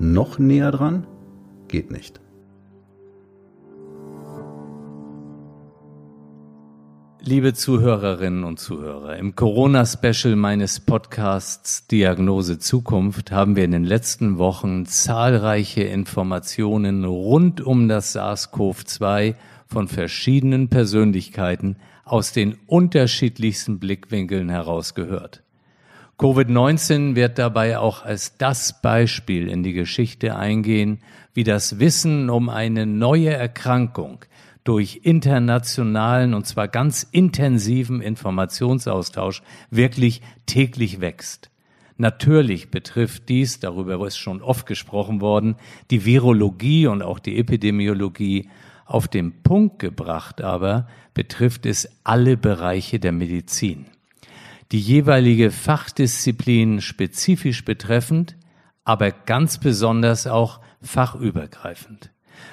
Noch näher dran? Geht nicht. Liebe Zuhörerinnen und Zuhörer, im Corona-Special meines Podcasts Diagnose Zukunft haben wir in den letzten Wochen zahlreiche Informationen rund um das SARS-CoV-2 von verschiedenen Persönlichkeiten aus den unterschiedlichsten Blickwinkeln herausgehört. Covid-19 wird dabei auch als das Beispiel in die Geschichte eingehen, wie das Wissen um eine neue Erkrankung durch internationalen und zwar ganz intensiven Informationsaustausch wirklich täglich wächst. Natürlich betrifft dies, darüber ist schon oft gesprochen worden, die Virologie und auch die Epidemiologie. Auf den Punkt gebracht aber betrifft es alle Bereiche der Medizin. Die jeweilige Fachdisziplin spezifisch betreffend, aber ganz besonders auch fachübergreifend.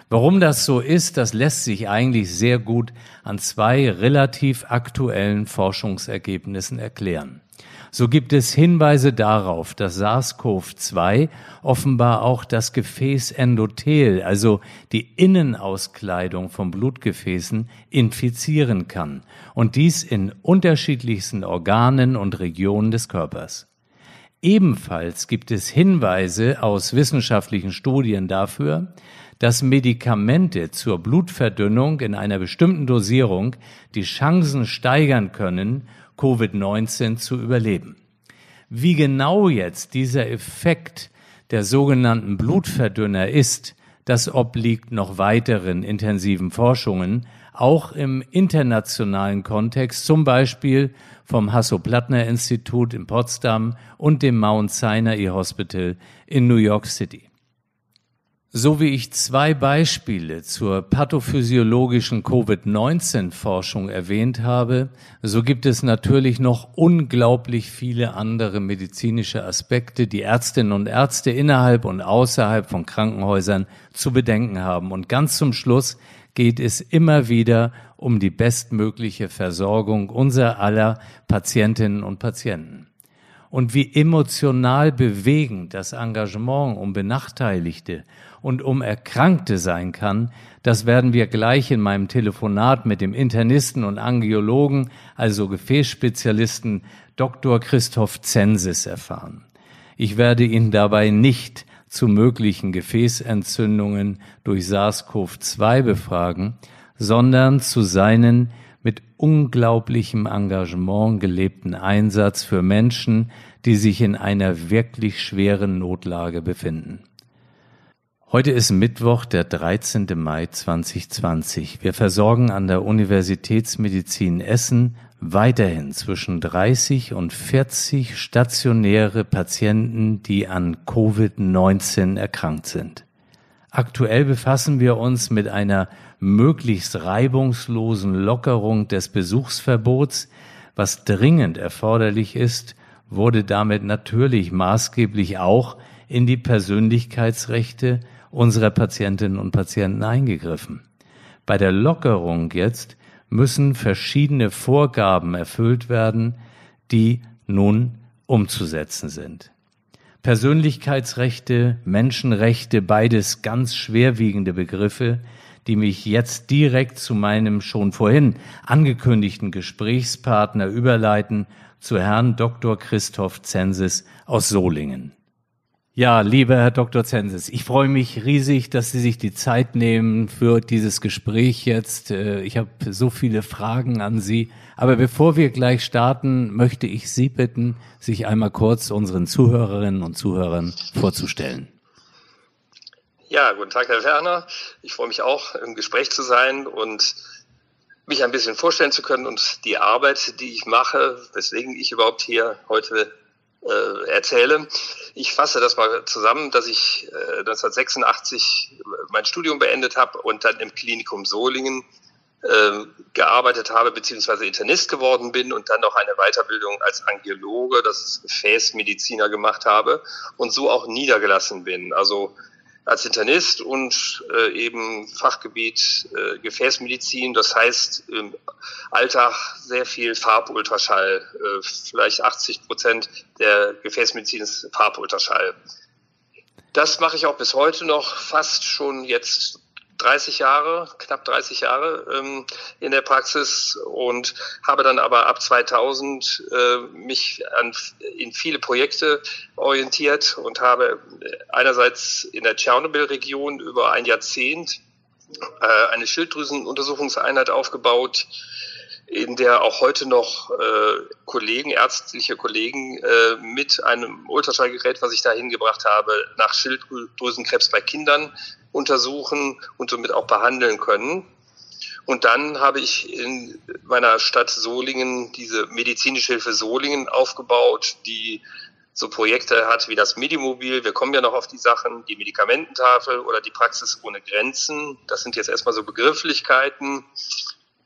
Warum das so ist, das lässt sich eigentlich sehr gut an zwei relativ aktuellen Forschungsergebnissen erklären. So gibt es Hinweise darauf, dass SARS-CoV-2 offenbar auch das Gefäß Endothel, also die Innenauskleidung von Blutgefäßen, infizieren kann und dies in unterschiedlichsten Organen und Regionen des Körpers. Ebenfalls gibt es Hinweise aus wissenschaftlichen Studien dafür, dass Medikamente zur Blutverdünnung in einer bestimmten Dosierung die Chancen steigern können, Covid-19 zu überleben. Wie genau jetzt dieser Effekt der sogenannten Blutverdünner ist, das obliegt noch weiteren intensiven Forschungen, auch im internationalen Kontext, zum Beispiel vom Hasso-Plattner-Institut in Potsdam und dem Mount Sinai Hospital in New York City. So wie ich zwei Beispiele zur pathophysiologischen Covid-19-Forschung erwähnt habe, so gibt es natürlich noch unglaublich viele andere medizinische Aspekte, die Ärztinnen und Ärzte innerhalb und außerhalb von Krankenhäusern zu bedenken haben. Und ganz zum Schluss geht es immer wieder um die bestmögliche Versorgung unserer aller Patientinnen und Patienten und wie emotional bewegend das Engagement um Benachteiligte und um Erkrankte sein kann, das werden wir gleich in meinem Telefonat mit dem Internisten und Angiologen, also Gefäßspezialisten Dr. Christoph Zensis erfahren. Ich werde ihn dabei nicht zu möglichen Gefäßentzündungen durch SARS-CoV-2 befragen, sondern zu seinen mit unglaublichem Engagement gelebten Einsatz für Menschen, die sich in einer wirklich schweren Notlage befinden. Heute ist Mittwoch, der 13. Mai 2020. Wir versorgen an der Universitätsmedizin Essen weiterhin zwischen 30 und 40 stationäre Patienten, die an Covid-19 erkrankt sind. Aktuell befassen wir uns mit einer möglichst reibungslosen Lockerung des Besuchsverbots, was dringend erforderlich ist, wurde damit natürlich maßgeblich auch in die Persönlichkeitsrechte unserer Patientinnen und Patienten eingegriffen. Bei der Lockerung jetzt müssen verschiedene Vorgaben erfüllt werden, die nun umzusetzen sind. Persönlichkeitsrechte, Menschenrechte, beides ganz schwerwiegende Begriffe, die mich jetzt direkt zu meinem schon vorhin angekündigten Gesprächspartner überleiten, zu Herrn Dr. Christoph Zensis aus Solingen. Ja, lieber Herr Dr. Zensis, ich freue mich riesig, dass Sie sich die Zeit nehmen für dieses Gespräch jetzt. Äh, ich habe so viele Fragen an Sie. Aber bevor wir gleich starten, möchte ich Sie bitten, sich einmal kurz unseren Zuhörerinnen und Zuhörern vorzustellen. Ja, guten Tag, Herr Werner. Ich freue mich auch, im Gespräch zu sein und mich ein bisschen vorstellen zu können und die Arbeit, die ich mache, weswegen ich überhaupt hier heute äh, erzähle. Ich fasse das mal zusammen, dass ich äh, 1986 mein Studium beendet habe und dann im Klinikum Solingen äh, gearbeitet habe, beziehungsweise Internist geworden bin und dann noch eine Weiterbildung als Angiologe, das ist Gefäßmediziner gemacht habe und so auch niedergelassen bin. Also als Internist und äh, eben Fachgebiet äh, Gefäßmedizin. Das heißt im Alltag sehr viel Farbultraschall. Äh, vielleicht 80 Prozent der Gefäßmedizin ist Farbultraschall. Das mache ich auch bis heute noch, fast schon jetzt 30 Jahre, knapp 30 Jahre ähm, in der Praxis und habe dann aber ab 2000 äh, mich an, in viele Projekte orientiert und habe einerseits in der Tschernobyl-Region über ein Jahrzehnt äh, eine Schilddrüsenuntersuchungseinheit aufgebaut, in der auch heute noch äh, Kollegen, ärztliche Kollegen äh, mit einem Ultraschallgerät, was ich da hingebracht habe, nach Schilddrüsenkrebs bei Kindern untersuchen und somit auch behandeln können. Und dann habe ich in meiner Stadt Solingen diese medizinische Hilfe Solingen aufgebaut, die so Projekte hat wie das Medimobil. Wir kommen ja noch auf die Sachen, die Medikamententafel oder die Praxis ohne Grenzen. Das sind jetzt erstmal so Begrifflichkeiten.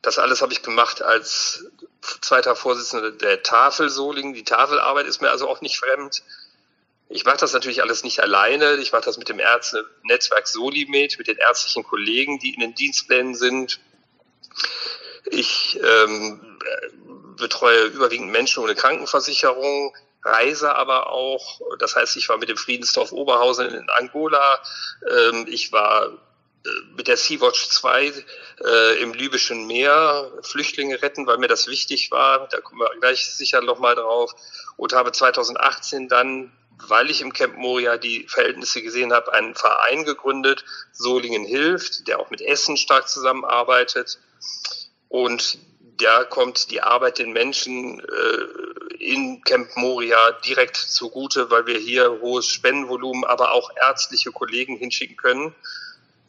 Das alles habe ich gemacht als zweiter Vorsitzender der Tafel Solingen. Die Tafelarbeit ist mir also auch nicht fremd. Ich mache das natürlich alles nicht alleine. Ich mache das mit dem Ärzte-Netzwerk Solimed, mit den ärztlichen Kollegen, die in den Dienstplänen sind. Ich ähm, betreue überwiegend Menschen ohne Krankenversicherung, reise aber auch. Das heißt, ich war mit dem Friedensdorf Oberhausen in Angola. Ähm, ich war mit der Sea-Watch 2 äh, im libyschen Meer Flüchtlinge retten, weil mir das wichtig war. Da kommen wir gleich sicher nochmal drauf. Und habe 2018 dann, weil ich im Camp Moria die Verhältnisse gesehen habe, einen Verein gegründet, Solingen hilft, der auch mit Essen stark zusammenarbeitet. Und da kommt die Arbeit den Menschen äh, in Camp Moria direkt zugute, weil wir hier hohes Spendenvolumen, aber auch ärztliche Kollegen hinschicken können.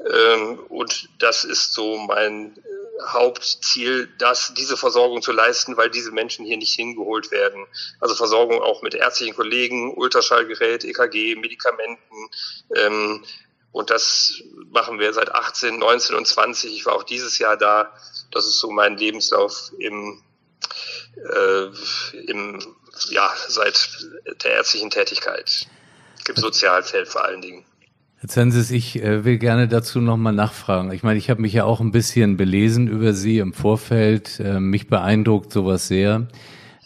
Ähm, und das ist so mein äh, Hauptziel, dass diese Versorgung zu leisten, weil diese Menschen hier nicht hingeholt werden. Also Versorgung auch mit ärztlichen Kollegen, Ultraschallgerät, EKG, Medikamenten. Ähm, und das machen wir seit 18, 19 und 20. Ich war auch dieses Jahr da. Das ist so mein Lebenslauf im, äh, im ja, seit der ärztlichen Tätigkeit. Im Sozialfeld vor allen Dingen. Herr Zensis, ich äh, will gerne dazu nochmal nachfragen. Ich meine, ich habe mich ja auch ein bisschen belesen über Sie im Vorfeld. Äh, mich beeindruckt sowas sehr.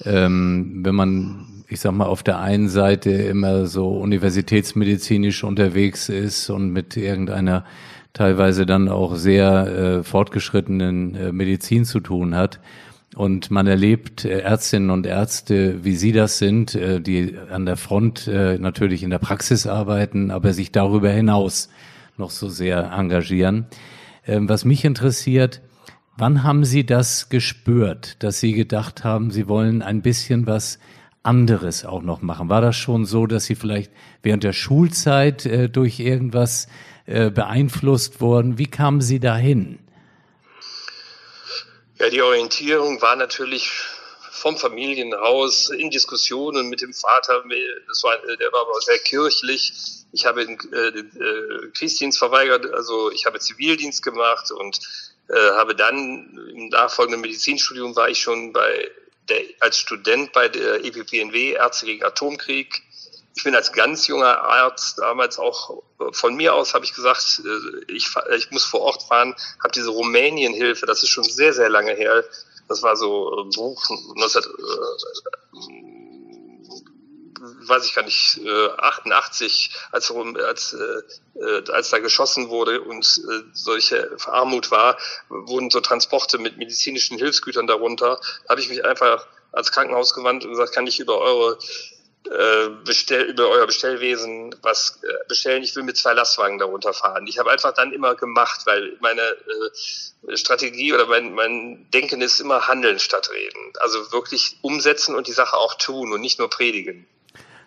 Ähm, wenn man, ich sag mal, auf der einen Seite immer so universitätsmedizinisch unterwegs ist und mit irgendeiner teilweise dann auch sehr äh, fortgeschrittenen äh, Medizin zu tun hat und man erlebt äh, Ärztinnen und Ärzte, wie Sie das sind, äh, die an der Front äh, natürlich in der Praxis arbeiten, aber sich darüber hinaus noch so sehr engagieren. Ähm, was mich interessiert, wann haben Sie das gespürt, dass Sie gedacht haben, Sie wollen ein bisschen was anderes auch noch machen? War das schon so, dass Sie vielleicht während der Schulzeit durch irgendwas beeinflusst wurden? Wie kamen Sie dahin? Ja, die Orientierung war natürlich vom Familienhaus in Diskussionen mit dem Vater. Das war, der war aber sehr kirchlich. Ich habe den, äh, den äh, Kriegsdienst verweigert, also ich habe Zivildienst gemacht und äh, habe dann im nachfolgenden Medizinstudium war ich schon bei der, als Student bei der EPPNW, Ärzte gegen Atomkrieg, ich bin als ganz junger Arzt damals auch äh, von mir aus habe ich gesagt, äh, ich, ich muss vor Ort fahren, habe diese Rumänienhilfe, das ist schon sehr, sehr lange her. Das war so 19, äh, weiß ich gar nicht, 88, als, als, als da geschossen wurde und solche Armut war, wurden so Transporte mit medizinischen Hilfsgütern darunter. Da habe ich mich einfach als Krankenhaus gewandt und gesagt, kann ich über eure äh, bestell, über euer Bestellwesen was äh, bestellen. Ich will mit zwei Lastwagen darunter fahren. Ich habe einfach dann immer gemacht, weil meine äh, Strategie oder mein, mein Denken ist immer handeln statt reden. Also wirklich umsetzen und die Sache auch tun und nicht nur predigen.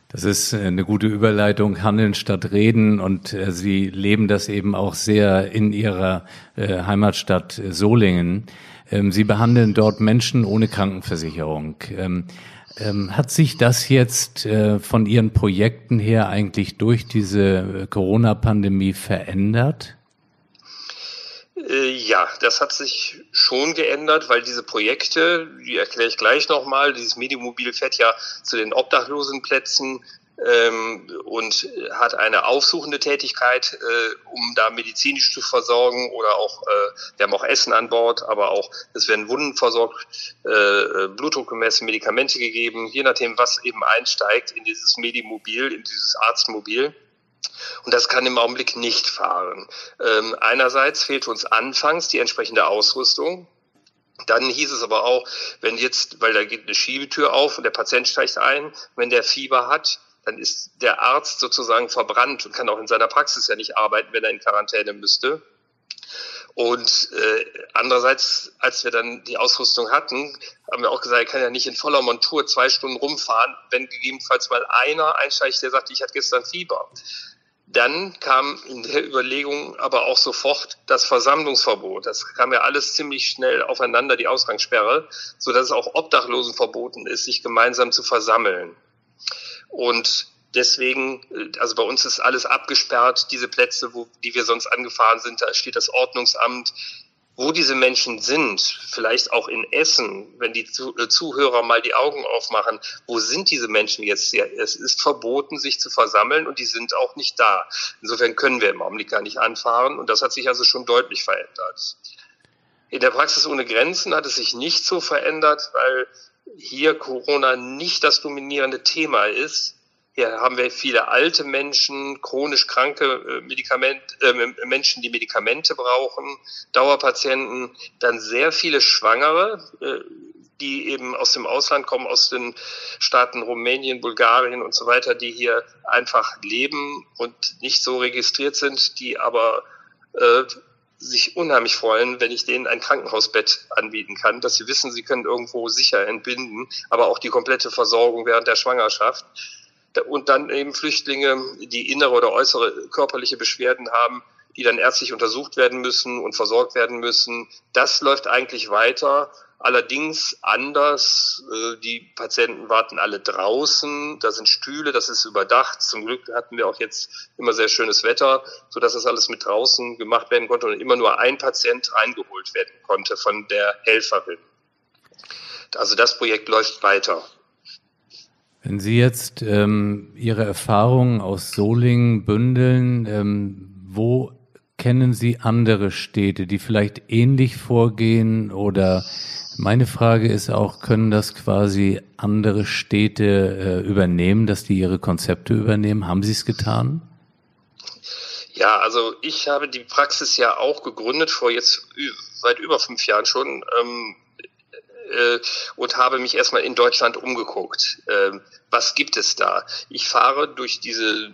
Das ist äh, eine gute Überleitung, handeln statt reden. Und äh, Sie leben das eben auch sehr in Ihrer äh, Heimatstadt Solingen. Ähm, Sie behandeln dort Menschen ohne Krankenversicherung. Ähm, Ähm, hat sich das jetzt äh, von Ihren Projekten her eigentlich durch diese äh, Corona-Pandemie verändert? Äh, ja, das hat sich schon geändert, weil diese Projekte, die erkläre ich gleich nochmal, dieses Medimobil fährt ja zu den Obdachlosenplätzen ähm, und hat eine aufsuchende Tätigkeit, äh, um da medizinisch zu versorgen oder auch, äh, wir haben auch Essen an Bord, aber auch, es werden Wunden versorgt, äh, Blutdruck gemessen, Medikamente gegeben, je nachdem, was eben einsteigt in dieses Medimobil, in dieses Arztmobil. Und das kann im Augenblick nicht fahren. Ähm, einerseits fehlt uns anfangs die entsprechende Ausrüstung. Dann hieß es aber auch, wenn jetzt, weil da geht eine Schiebetür auf und der Patient steigt ein, wenn der Fieber hat, dann ist der Arzt sozusagen verbrannt und kann auch in seiner Praxis ja nicht arbeiten, wenn er in Quarantäne müsste. Und äh, andererseits, als wir dann die Ausrüstung hatten, haben wir auch gesagt, er kann ja nicht in voller Montur zwei Stunden rumfahren, wenn gegebenenfalls mal einer einsteigt, der sagt, ich hatte gestern Fieber. Dann kam in der Überlegung aber auch sofort das Versammlungsverbot. Das kam ja alles ziemlich schnell aufeinander, die Ausgangssperre, so dass es auch Obdachlosen verboten ist, sich gemeinsam zu versammeln. Und deswegen, äh, also bei uns ist alles abgesperrt, diese Plätze, wo, die wir sonst angefahren sind, da steht das Ordnungsamt, wo diese Menschen sind, vielleicht auch in Essen, wenn die äh, Zuhörer mal die Augen aufmachen, wo sind diese Menschen jetzt? Es ist verboten, sich zu versammeln und die sind auch nicht da. Insofern können wir im Augenblick gar nicht anfahren und das hat sich also schon deutlich verändert. In der Praxis ohne Grenzen hat es sich nicht so verändert, weil hier Corona nicht das dominierende Thema ist. Hier haben wir viele alte Menschen, chronisch kranke äh, Medikament, äh, Menschen, die Medikamente brauchen, Dauerpatienten, dann sehr viele Schwangere, äh, die eben aus dem Ausland kommen, aus den Staaten Rumänien, Bulgarien und so weiter, die hier einfach leben und nicht so registriert sind, die aber äh, sich unheimlich freuen, wenn ich denen ein Krankenhausbett anbieten kann, dass sie wissen, sie können irgendwo sicher entbinden, aber auch die komplette Versorgung während der Schwangerschaft und dann eben Flüchtlinge, die innere oder äußere körperliche Beschwerden haben, die dann ärztlich untersucht werden müssen und versorgt werden müssen. Das läuft eigentlich weiter. Allerdings anders. Äh, die Patienten warten alle draußen. Da sind Stühle, das ist überdacht. Zum Glück hatten wir auch jetzt immer sehr schönes Wetter, so dass das alles mit draußen gemacht werden konnte und immer nur ein Patient reingeholt werden konnte von der Helferin. Also das Projekt läuft weiter. Wenn Sie jetzt ähm, Ihre Erfahrungen aus Solingen bündeln, ähm, wo kennen Sie andere Städte, die vielleicht ähnlich vorgehen? Oder meine Frage ist auch, können das quasi andere Städte äh, übernehmen, dass die ihre Konzepte übernehmen? Haben Sie es getan? Ja, also ich habe die Praxis ja auch gegründet vor jetzt seit über fünf Jahren schon. Ähm, äh, und habe mich erstmal in Deutschland umgeguckt. Ähm, was gibt es da? Ich fahre durch diese,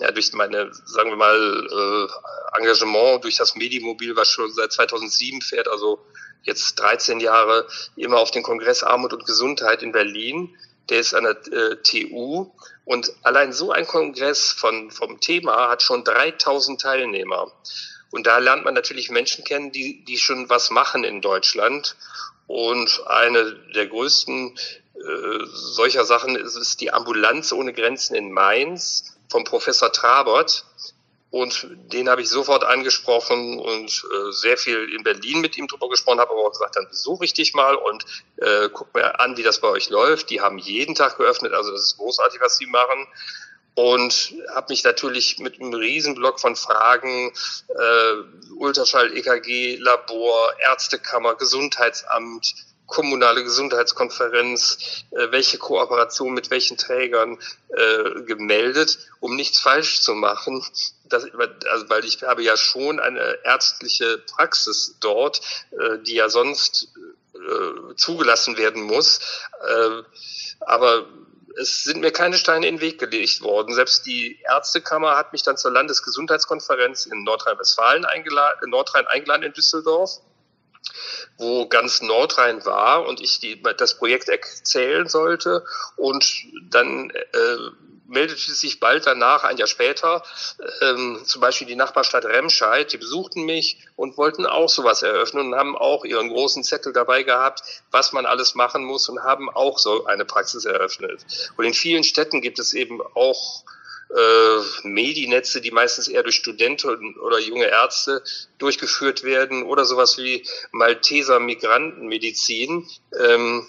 ja, durch meine, sagen wir mal, äh, Engagement, durch das Medimobil, was schon seit 2007 fährt, also jetzt 13 Jahre, immer auf den Kongress Armut und Gesundheit in Berlin. Der ist an der äh, TU und allein so ein Kongress von, vom Thema hat schon 3000 Teilnehmer. Und da lernt man natürlich Menschen kennen, die, die schon was machen in Deutschland. Und eine der größten äh, solcher Sachen ist, ist die Ambulanz ohne Grenzen in Mainz vom Professor Trabert. Und den habe ich sofort angesprochen und äh, sehr viel in Berlin mit ihm drüber gesprochen, habe aber auch gesagt, dann besuche ich dich mal und äh, guck mir an, wie das bei euch läuft. Die haben jeden Tag geöffnet, also das ist großartig, was sie machen und habe mich natürlich mit einem Riesenblock von Fragen äh, Ultraschall, EKG, Labor, Ärztekammer, Gesundheitsamt, kommunale Gesundheitskonferenz, äh, welche Kooperation mit welchen Trägern äh, gemeldet, um nichts falsch zu machen. Das, also, weil ich habe ja schon eine ärztliche Praxis dort, äh, die ja sonst äh, zugelassen werden muss. Äh, aber es sind mir keine Steine in den Weg gelegt worden. Selbst die Ärztekammer hat mich dann zur Landesgesundheitskonferenz in Nordrhein-Westfalen eingeladen, in Nordrhein eingeladen in Düsseldorf, wo ganz Nordrhein war und ich die, das Projekt erzählen sollte. Und dann äh, meldete sich bald danach, ein Jahr später, ähm, zum Beispiel die Nachbarstadt Remscheid, die besuchten mich und wollten auch sowas eröffnen und haben auch ihren großen Zettel dabei gehabt, was man alles machen muss und haben auch so eine Praxis eröffnet. Und in vielen Städten gibt es eben auch äh, Medinetze, die meistens eher durch Studenten oder junge Ärzte durchgeführt werden oder sowas wie Malteser Migrantenmedizin. Ähm,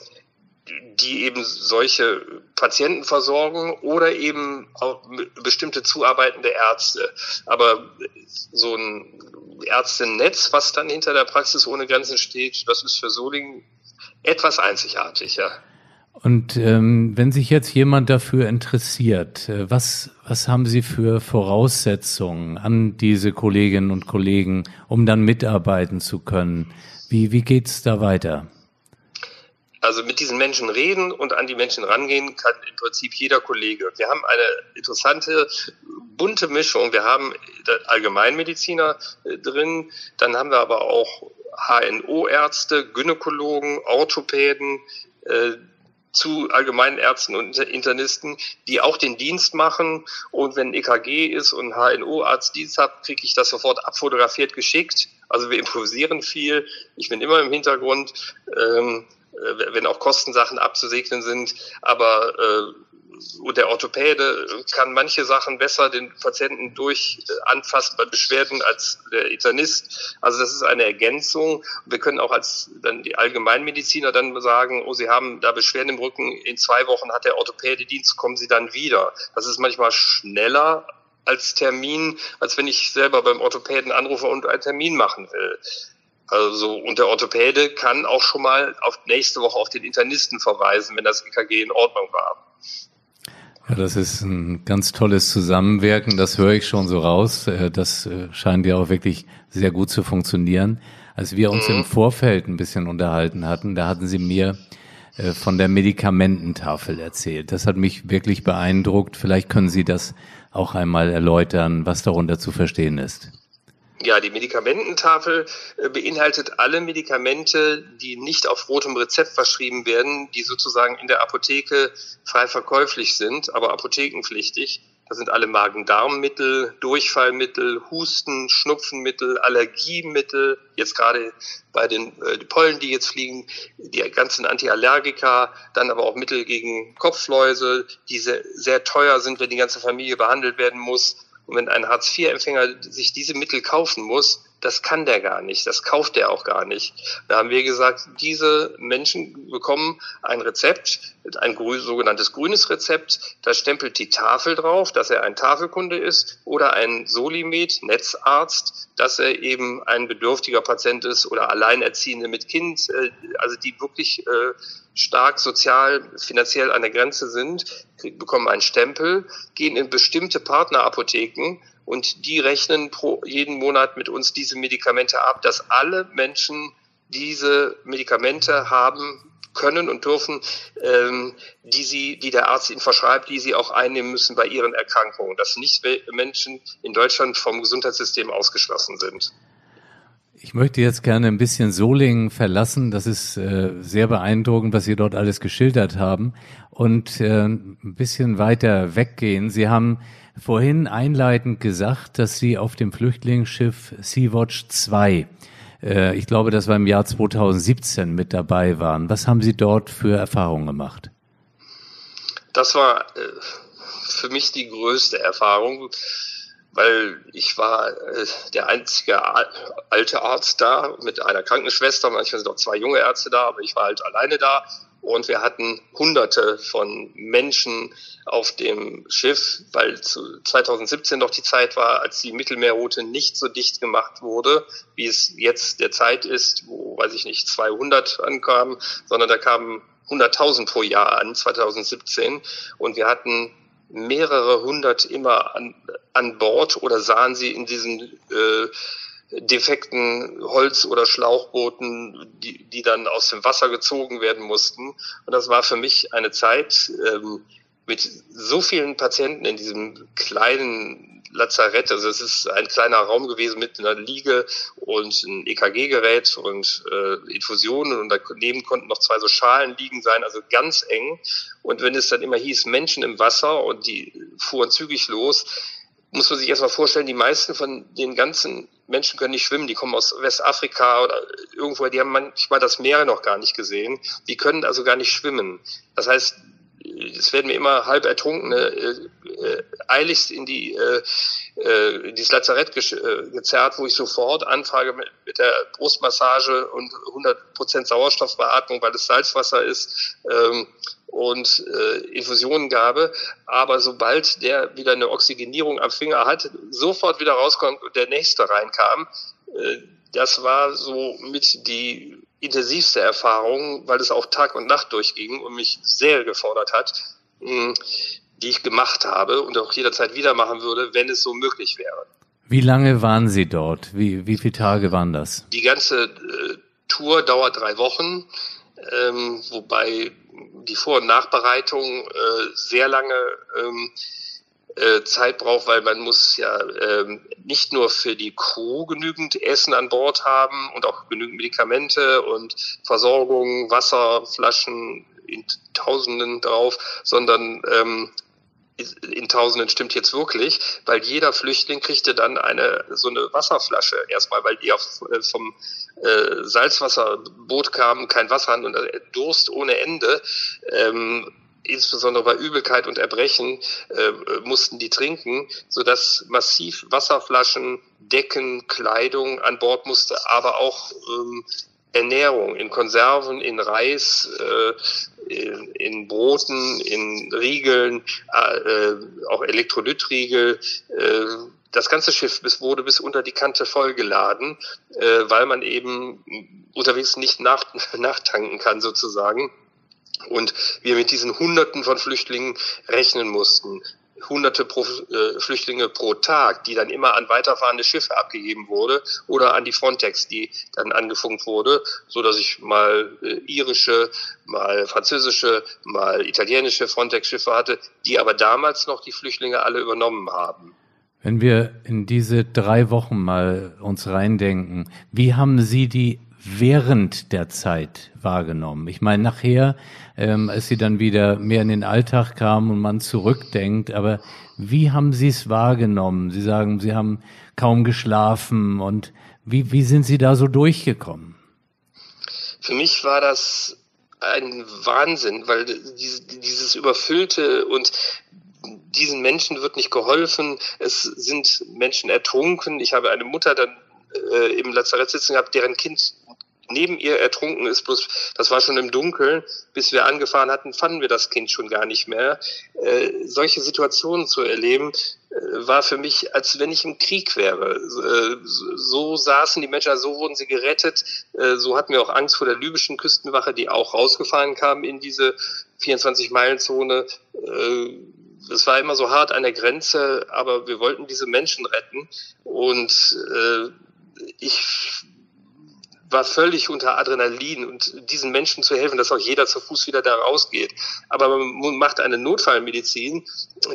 die eben solche Patienten versorgen oder eben auch bestimmte zuarbeitende Ärzte. Aber so ein Ärztenetz, was dann hinter der Praxis ohne Grenzen steht, das ist für Solingen etwas einzigartig, ja. Und ähm, wenn sich jetzt jemand dafür interessiert, äh, was, was haben Sie für Voraussetzungen an diese Kolleginnen und Kollegen, um dann mitarbeiten zu können? Wie, wie geht's da weiter? Also mit diesen Menschen reden und an die Menschen rangehen kann im Prinzip jeder Kollege. Wir haben eine interessante, bunte Mischung. Wir haben Allgemeinmediziner äh, drin, dann haben wir aber auch HNO-Ärzte, Gynäkologen, Orthopäden, zu Allgemeinärzten und Internisten, die auch den Dienst machen. Und wenn EKG ist und HNO-Arzt Dienst hat, kriege ich das sofort abfotografiert geschickt. Also wir improvisieren viel. Ich bin immer im Hintergrund. Ähm, äh, wenn auch Kostensachen abzusegnen sind. Aber äh, der Orthopäde kann manche Sachen besser den Patienten durch äh, anfassen bei Beschwerden als der Internist. Also das ist eine Ergänzung. Wir können auch als dann die Allgemeinmediziner dann sagen, oh, Sie haben da Beschwerden im Rücken, in zwei Wochen hat der Orthopäde Dienst, kommen Sie dann wieder. Das ist manchmal schneller als Termin, als wenn ich selber beim Orthopäden anrufe und einen Termin machen will. Also, und der Orthopäde kann auch schon mal auf nächste Woche auf den Internisten verweisen, wenn das EKG in Ordnung war. Ja, das ist ein ganz tolles Zusammenwirken. Das höre ich schon so raus. Äh, das äh, scheint ja auch wirklich sehr gut zu funktionieren. Als wir uns mhm. im Vorfeld ein bisschen unterhalten hatten, da hatten Sie mir äh, von der Medikamententafel erzählt. Das hat mich wirklich beeindruckt. Vielleicht können Sie das auch einmal erläutern, was darunter zu verstehen ist. Ja, die Medikamententafel äh, beinhaltet alle Medikamente, die nicht auf rotem Rezept verschrieben werden, die sozusagen in der Apotheke frei verkäuflich sind, aber apothekenpflichtig. Das sind alle Magen-Darm-Mittel, Durchfallmittel, Husten, Schnupfenmittel, Allergiemittel, jetzt gerade bei den äh, die Pollen, die jetzt fliegen, die ganzen Antiallergika, dann aber auch Mittel gegen Kopfläuse, die sehr, sehr teuer sind, wenn die ganze Familie behandelt werden muss und wenn ein Hartz-IV-Empfänger sich diese Mittel kaufen muss, das kann der gar nicht, das kauft der auch gar nicht. Da haben wir gesagt, diese Menschen bekommen ein Rezept, ein sogenanntes grünes Rezept, da stempelt die Tafel drauf, dass er ein Tafelkunde ist oder ein Solimed, Netzarzt, dass er eben ein bedürftiger Patient ist oder Alleinerziehende mit Kind, äh, also die wirklich äh, stark sozial, finanziell an der Grenze sind, bekommen einen Stempel, gehen in bestimmte Partnerapotheken und die rechnen pro, jeden Monat mit uns diese Medikamente ab, dass alle Menschen diese Medikamente haben können und dürfen, ähm, die sie, die der Arzt ihnen verschreibt, die sie auch einnehmen müssen bei ihren Erkrankungen, dass nicht Menschen in Deutschland vom Gesundheitssystem ausgeschlossen sind. Ich möchte jetzt gerne ein bisschen Solingen verlassen. Das ist äh, sehr beeindruckend, was Sie dort alles geschildert haben. Und äh, ein bisschen weiter weggehen. Sie haben vorhin einleitend gesagt, dass Sie auf dem Flüchtlingsschiff Sea-Watch 2, äh, ich glaube, das war im Jahr 2017 mit dabei waren. Was haben Sie dort für Erfahrungen gemacht? Das war äh, für mich die größte Erfahrung weil ich war äh, der einzige alte Arzt da mit einer Krankenschwester. Manchmal sind auch zwei junge Ärzte da, aber ich war halt alleine da. Und wir hatten hunderte von Menschen auf dem Schiff, weil zu 2017 noch die Zeit war, als die Mittelmeerroute nicht so dicht gemacht wurde, wie es jetzt der Zeit ist, wo, weiß ich nicht, 200 ankamen, sondern da kamen 100.000 pro Jahr an, 2017. Und wir hatten mehrere hundert immer an, an Bord oder sahen sie in diesen äh, defekten Holz- oder Schlauchbooten, die, die dann aus dem Wasser gezogen werden mussten. Und das war für mich eine Zeit ähm, mit so vielen Patienten in diesem kleinen Lazarett. Also es ist ein kleiner Raum gewesen mit einer Liege und ein EKG-Gerät und äh, Infusionen und daneben konnten noch zwei so Schalen liegen sein, also ganz eng. Und wenn es dann immer hieß Menschen im Wasser und die fuhren zügig los, muss man sich erstmal vorstellen, die meisten von den ganzen Menschen können nicht schwimmen, die kommen aus Westafrika oder irgendwo, die haben manchmal das Meer noch gar nicht gesehen. Die können also gar nicht schwimmen. Das heißt, es werden mir immer halb ertrunkene äh, äh, eiligst in die äh, äh, dieses Lazarett äh, gezerrt, wo ich sofort anfrage mit, mit der Brustmassage und 100 Prozent Sauerstoffbeatmung, weil es Salzwasser ist ähm, und äh, Infusionengabe. Aber sobald der wieder eine Oxygenierung am Finger hat, sofort wieder rauskommt und der nächste reinkam. Äh, das war so mit die intensivste Erfahrung, weil es auch Tag und Nacht durchging und mich sehr gefordert hat, die ich gemacht habe und auch jederzeit wieder machen würde, wenn es so möglich wäre. Wie lange waren Sie dort? Wie, wie viele Tage waren das? Die ganze äh, Tour dauert drei Wochen, ähm, wobei die Vor- und Nachbereitung äh, sehr lange ähm, äh, Zeit braucht, weil man muss ja ähm, nicht nur für die Crew genügend Essen an Bord haben und auch genügend Medikamente und Versorgung, Wasserflaschen in Tausenden drauf, sondern ähm, in Tausenden stimmt jetzt wirklich, weil jeder Flüchtling kriegte dann eine so eine Wasserflasche erstmal, weil die auf, äh, vom äh, Salzwasserboot kamen, kein Wasser und äh, Durst ohne Ende. Ähm, insbesondere bei Übelkeit und Erbrechen, äh, mussten die trinken, sodass massiv Wasserflaschen, Decken, Kleidung an Bord musste, aber auch ähm, Ernährung in Konserven, in Reis, äh, in, in, Broten, in Riegeln, äh, auch Elektrolytriegel. Äh, das ganze Schiff bis, wurde bis unter die Kante vollgeladen, äh, weil man eben unterwegs nicht nach, nachtanken kann sozusagen. Und wir mit diesen Hunderten von Flüchtlingen rechnen mussten. Hunderte pro, äh, Flüchtlinge pro Tag, die dann immer an weiterfahrende Schiffe abgegeben wurde oder an die Frontex, die dann angefunkt wurde, so dass ich mal äh, irische, mal französische, mal italienische Frontex-Schiffe hatte, die aber damals noch die Flüchtlinge alle übernommen haben. Wenn wir in diese drei Wochen mal uns reindenken, wie haben Sie die während der Zeit wahrgenommen? Ich meine, nachher, ähm, als Sie dann wieder mehr in den Alltag kamen und man zurückdenkt, aber wie haben Sie es wahrgenommen? Sie sagen, Sie haben kaum geschlafen und wie, wie sind Sie da so durchgekommen? Für mich war das ein Wahnsinn, weil dieses überfüllte und diesen Menschen wird nicht geholfen. Es sind Menschen ertrunken. Ich habe eine Mutter dann äh, im Lazarett sitzen gehabt, deren Kind neben ihr ertrunken ist, bloß das war schon im Dunkeln, bis wir angefahren hatten, fanden wir das Kind schon gar nicht mehr. Äh, solche Situationen zu erleben, äh, war für mich, als wenn ich im Krieg wäre. Äh, so saßen die Menschen, so wurden sie gerettet. Äh, so hatten wir auch Angst vor der libyschen Küstenwache, die auch rausgefahren kam in diese 24-Meilen-Zone. Äh, es war immer so hart an der Grenze, aber wir wollten diese Menschen retten. Und äh, ich war völlig unter Adrenalin und diesen Menschen zu helfen, dass auch jeder zu Fuß wieder da rausgeht. Aber man macht eine Notfallmedizin,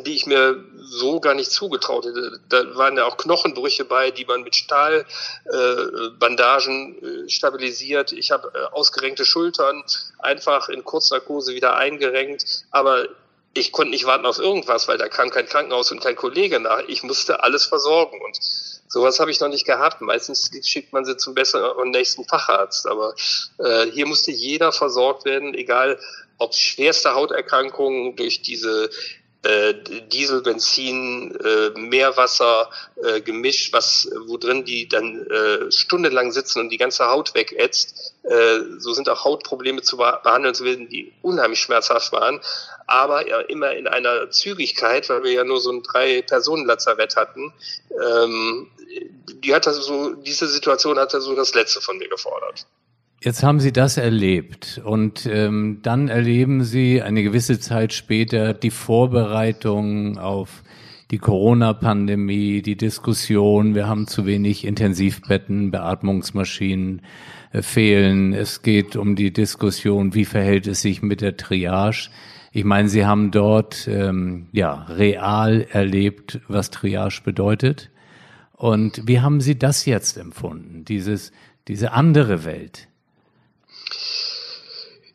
die ich mir so gar nicht zugetraut hätte. Da waren ja auch Knochenbrüche bei, die man mit Stahlbandagen äh, äh, stabilisiert. Ich habe äh, ausgerenkte Schultern, einfach in Kurznarkose wieder eingerenkt. Aber ich konnte nicht warten auf irgendwas, weil da kam kein Krankenhaus und kein Kollege nach. Ich musste alles versorgen und Sowas habe ich noch nicht gehabt. Meistens schickt man sie zum besseren und nächsten Facharzt. Aber äh, hier musste jeder versorgt werden, egal ob schwerste Hauterkrankungen durch diese äh, Diesel, Benzin, äh, Meerwasser, äh, Gemisch, was, wo drin die dann äh, stundenlang sitzen und die ganze Haut wegätzt. Äh, so sind auch Hautprobleme zu behandeln zu werden, die unheimlich schmerzhaft waren aber ja immer in einer Zügigkeit, weil wir ja nur so ein Drei-Personen-Lazarett hatten. Ähm, die hat so, diese Situation hat so das Letzte von mir gefordert. Jetzt haben Sie das erlebt und ähm, dann erleben Sie eine gewisse Zeit später die Vorbereitung auf die Corona-Pandemie, die Diskussion, wir haben zu wenig Intensivbetten, Beatmungsmaschinen äh, fehlen. Es geht um die Diskussion, wie verhält es sich mit der Triage. Ich meine, Sie haben dort ähm, ja real erlebt, was Triage bedeutet. Und wie haben Sie das jetzt empfunden, dieses, diese andere Welt?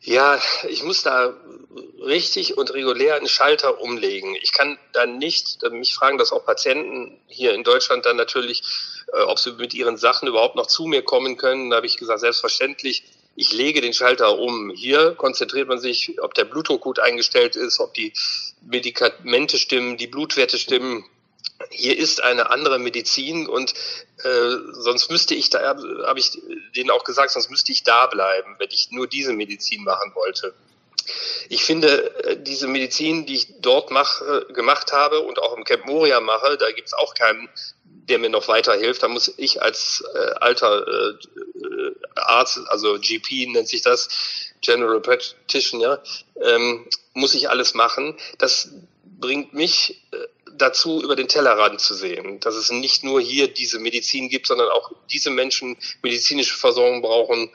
Ja, ich muss da richtig und regulär einen Schalter umlegen. Ich kann dann nicht, mich fragen das auch Patienten hier in Deutschland dann natürlich, äh, ob sie mit ihren Sachen überhaupt noch zu mir kommen können. Da habe ich gesagt, selbstverständlich, ich lege den Schalter um. Hier konzentriert man sich, ob der Blutdruck gut eingestellt ist, ob die Medikamente stimmen, die Blutwerte stimmen. Hier ist eine andere Medizin und äh, sonst müsste ich da, habe ich denen auch gesagt, sonst müsste ich da bleiben, wenn ich nur diese Medizin machen wollte. Ich finde, äh, diese Medizin, die ich dort mache, gemacht habe und auch im Camp Moria mache, da gibt es auch keinen, der mir noch weiterhilft. Da muss ich als äh, alter äh, Arzt, also GP nennt sich das, General Practitioner, ähm, muss ich alles machen. Das bringt mich äh, dazu, über den Tellerrand zu sehen, dass es nicht nur hier diese Medizin gibt, sondern auch diese Menschen medizinische Versorgung brauchen.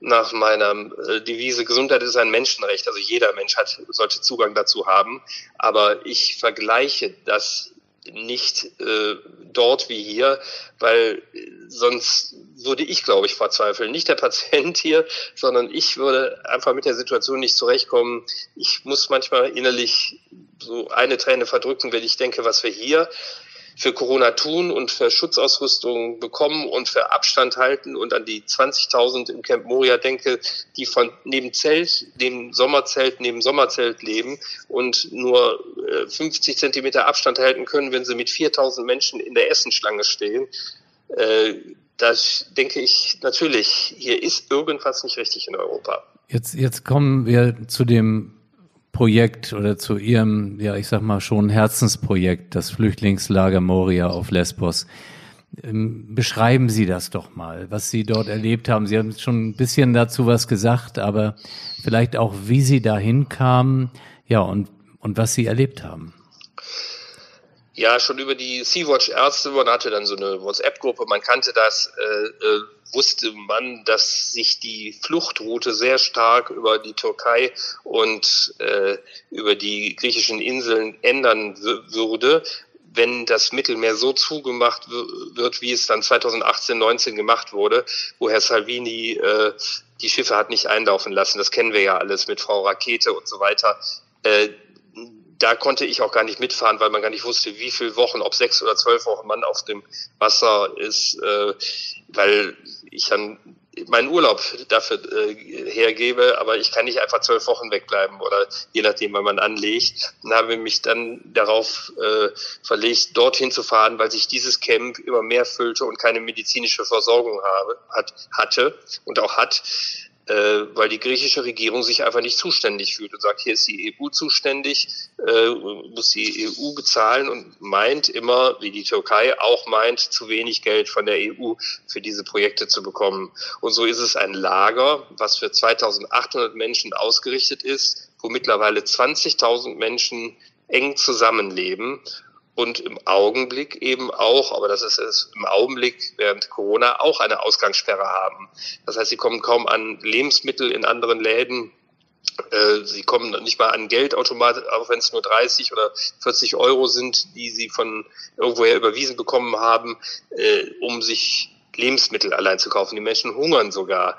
Nach meiner äh, Devise Gesundheit ist ein Menschenrecht, also jeder Mensch hat, sollte Zugang dazu haben. Aber ich vergleiche das nicht äh, dort wie hier, weil sonst würde ich, glaube ich, verzweifeln. Nicht der Patient hier, sondern ich würde einfach mit der Situation nicht zurechtkommen. Ich muss manchmal innerlich so eine Träne verdrücken, wenn ich denke, was wir hier für Corona tun und für Schutzausrüstung bekommen und für Abstand halten und an die 20.000 im Camp Moria denke, die von neben Zelt, neben Sommerzelt, neben Sommerzelt leben und nur 50 äh, Zentimeter Abstand halten können, wenn sie mit 4.000 Menschen in der Essenschlange stehen. Äh, das denke ich natürlich, hier ist irgendwas nicht richtig in Europa. Jetzt, jetzt kommen wir zu dem Projekt oder zu Ihrem, ja, ich sag mal schon Herzensprojekt, das Flüchtlingslager Moria auf Lesbos. Ähm, beschreiben Sie das doch mal, was Sie dort erlebt haben. Sie haben schon ein bisschen dazu was gesagt, aber vielleicht auch, wie Sie dahin kamen, ja, und, und was Sie erlebt haben. Ja, schon über die Sea-Watch Ärzte, man hatte dann so eine WhatsApp-Gruppe, man kannte das, äh, äh, wusste man, dass sich die Fluchtroute sehr stark über die Türkei und äh, über die griechischen Inseln ändern würde, wenn das Mittelmeer so zugemacht wird, wie es dann 2018, 19 gemacht wurde, wo Herr Salvini äh, die Schiffe hat nicht einlaufen lassen. Das kennen wir ja alles mit Frau Rakete und so weiter. Äh, da konnte ich auch gar nicht mitfahren, weil man gar nicht wusste, wie viele Wochen, ob sechs oder zwölf Wochen man auf dem Wasser ist, äh, weil ich dann meinen Urlaub dafür äh, hergebe, aber ich kann nicht einfach zwölf Wochen wegbleiben oder je nachdem, wann man anlegt. Dann habe ich mich dann darauf äh, verlegt, dorthin zu fahren, weil sich dieses Camp immer mehr füllte und keine medizinische Versorgung habe, hat, hatte und auch hat äh, weil die griechische Regierung sich einfach nicht zuständig fühlt und sagt, hier ist die EU zuständig, äh, muss die EU bezahlen und meint immer, wie die Türkei auch meint, zu wenig Geld von der EU für diese Projekte zu bekommen. Und so ist es ein Lager, was für 2800 Menschen ausgerichtet ist, wo mittlerweile 20.000 Menschen eng zusammenleben und im Augenblick eben auch, aber das ist es im Augenblick während Corona auch eine Ausgangssperre haben. Das heißt, sie kommen kaum an Lebensmittel in anderen Läden. Äh, sie kommen nicht mal an Geldautomat, auch wenn es nur 30 oder 40 Euro sind, die sie von irgendwoher überwiesen bekommen haben, äh, um sich Lebensmittel allein zu kaufen. Die Menschen hungern sogar.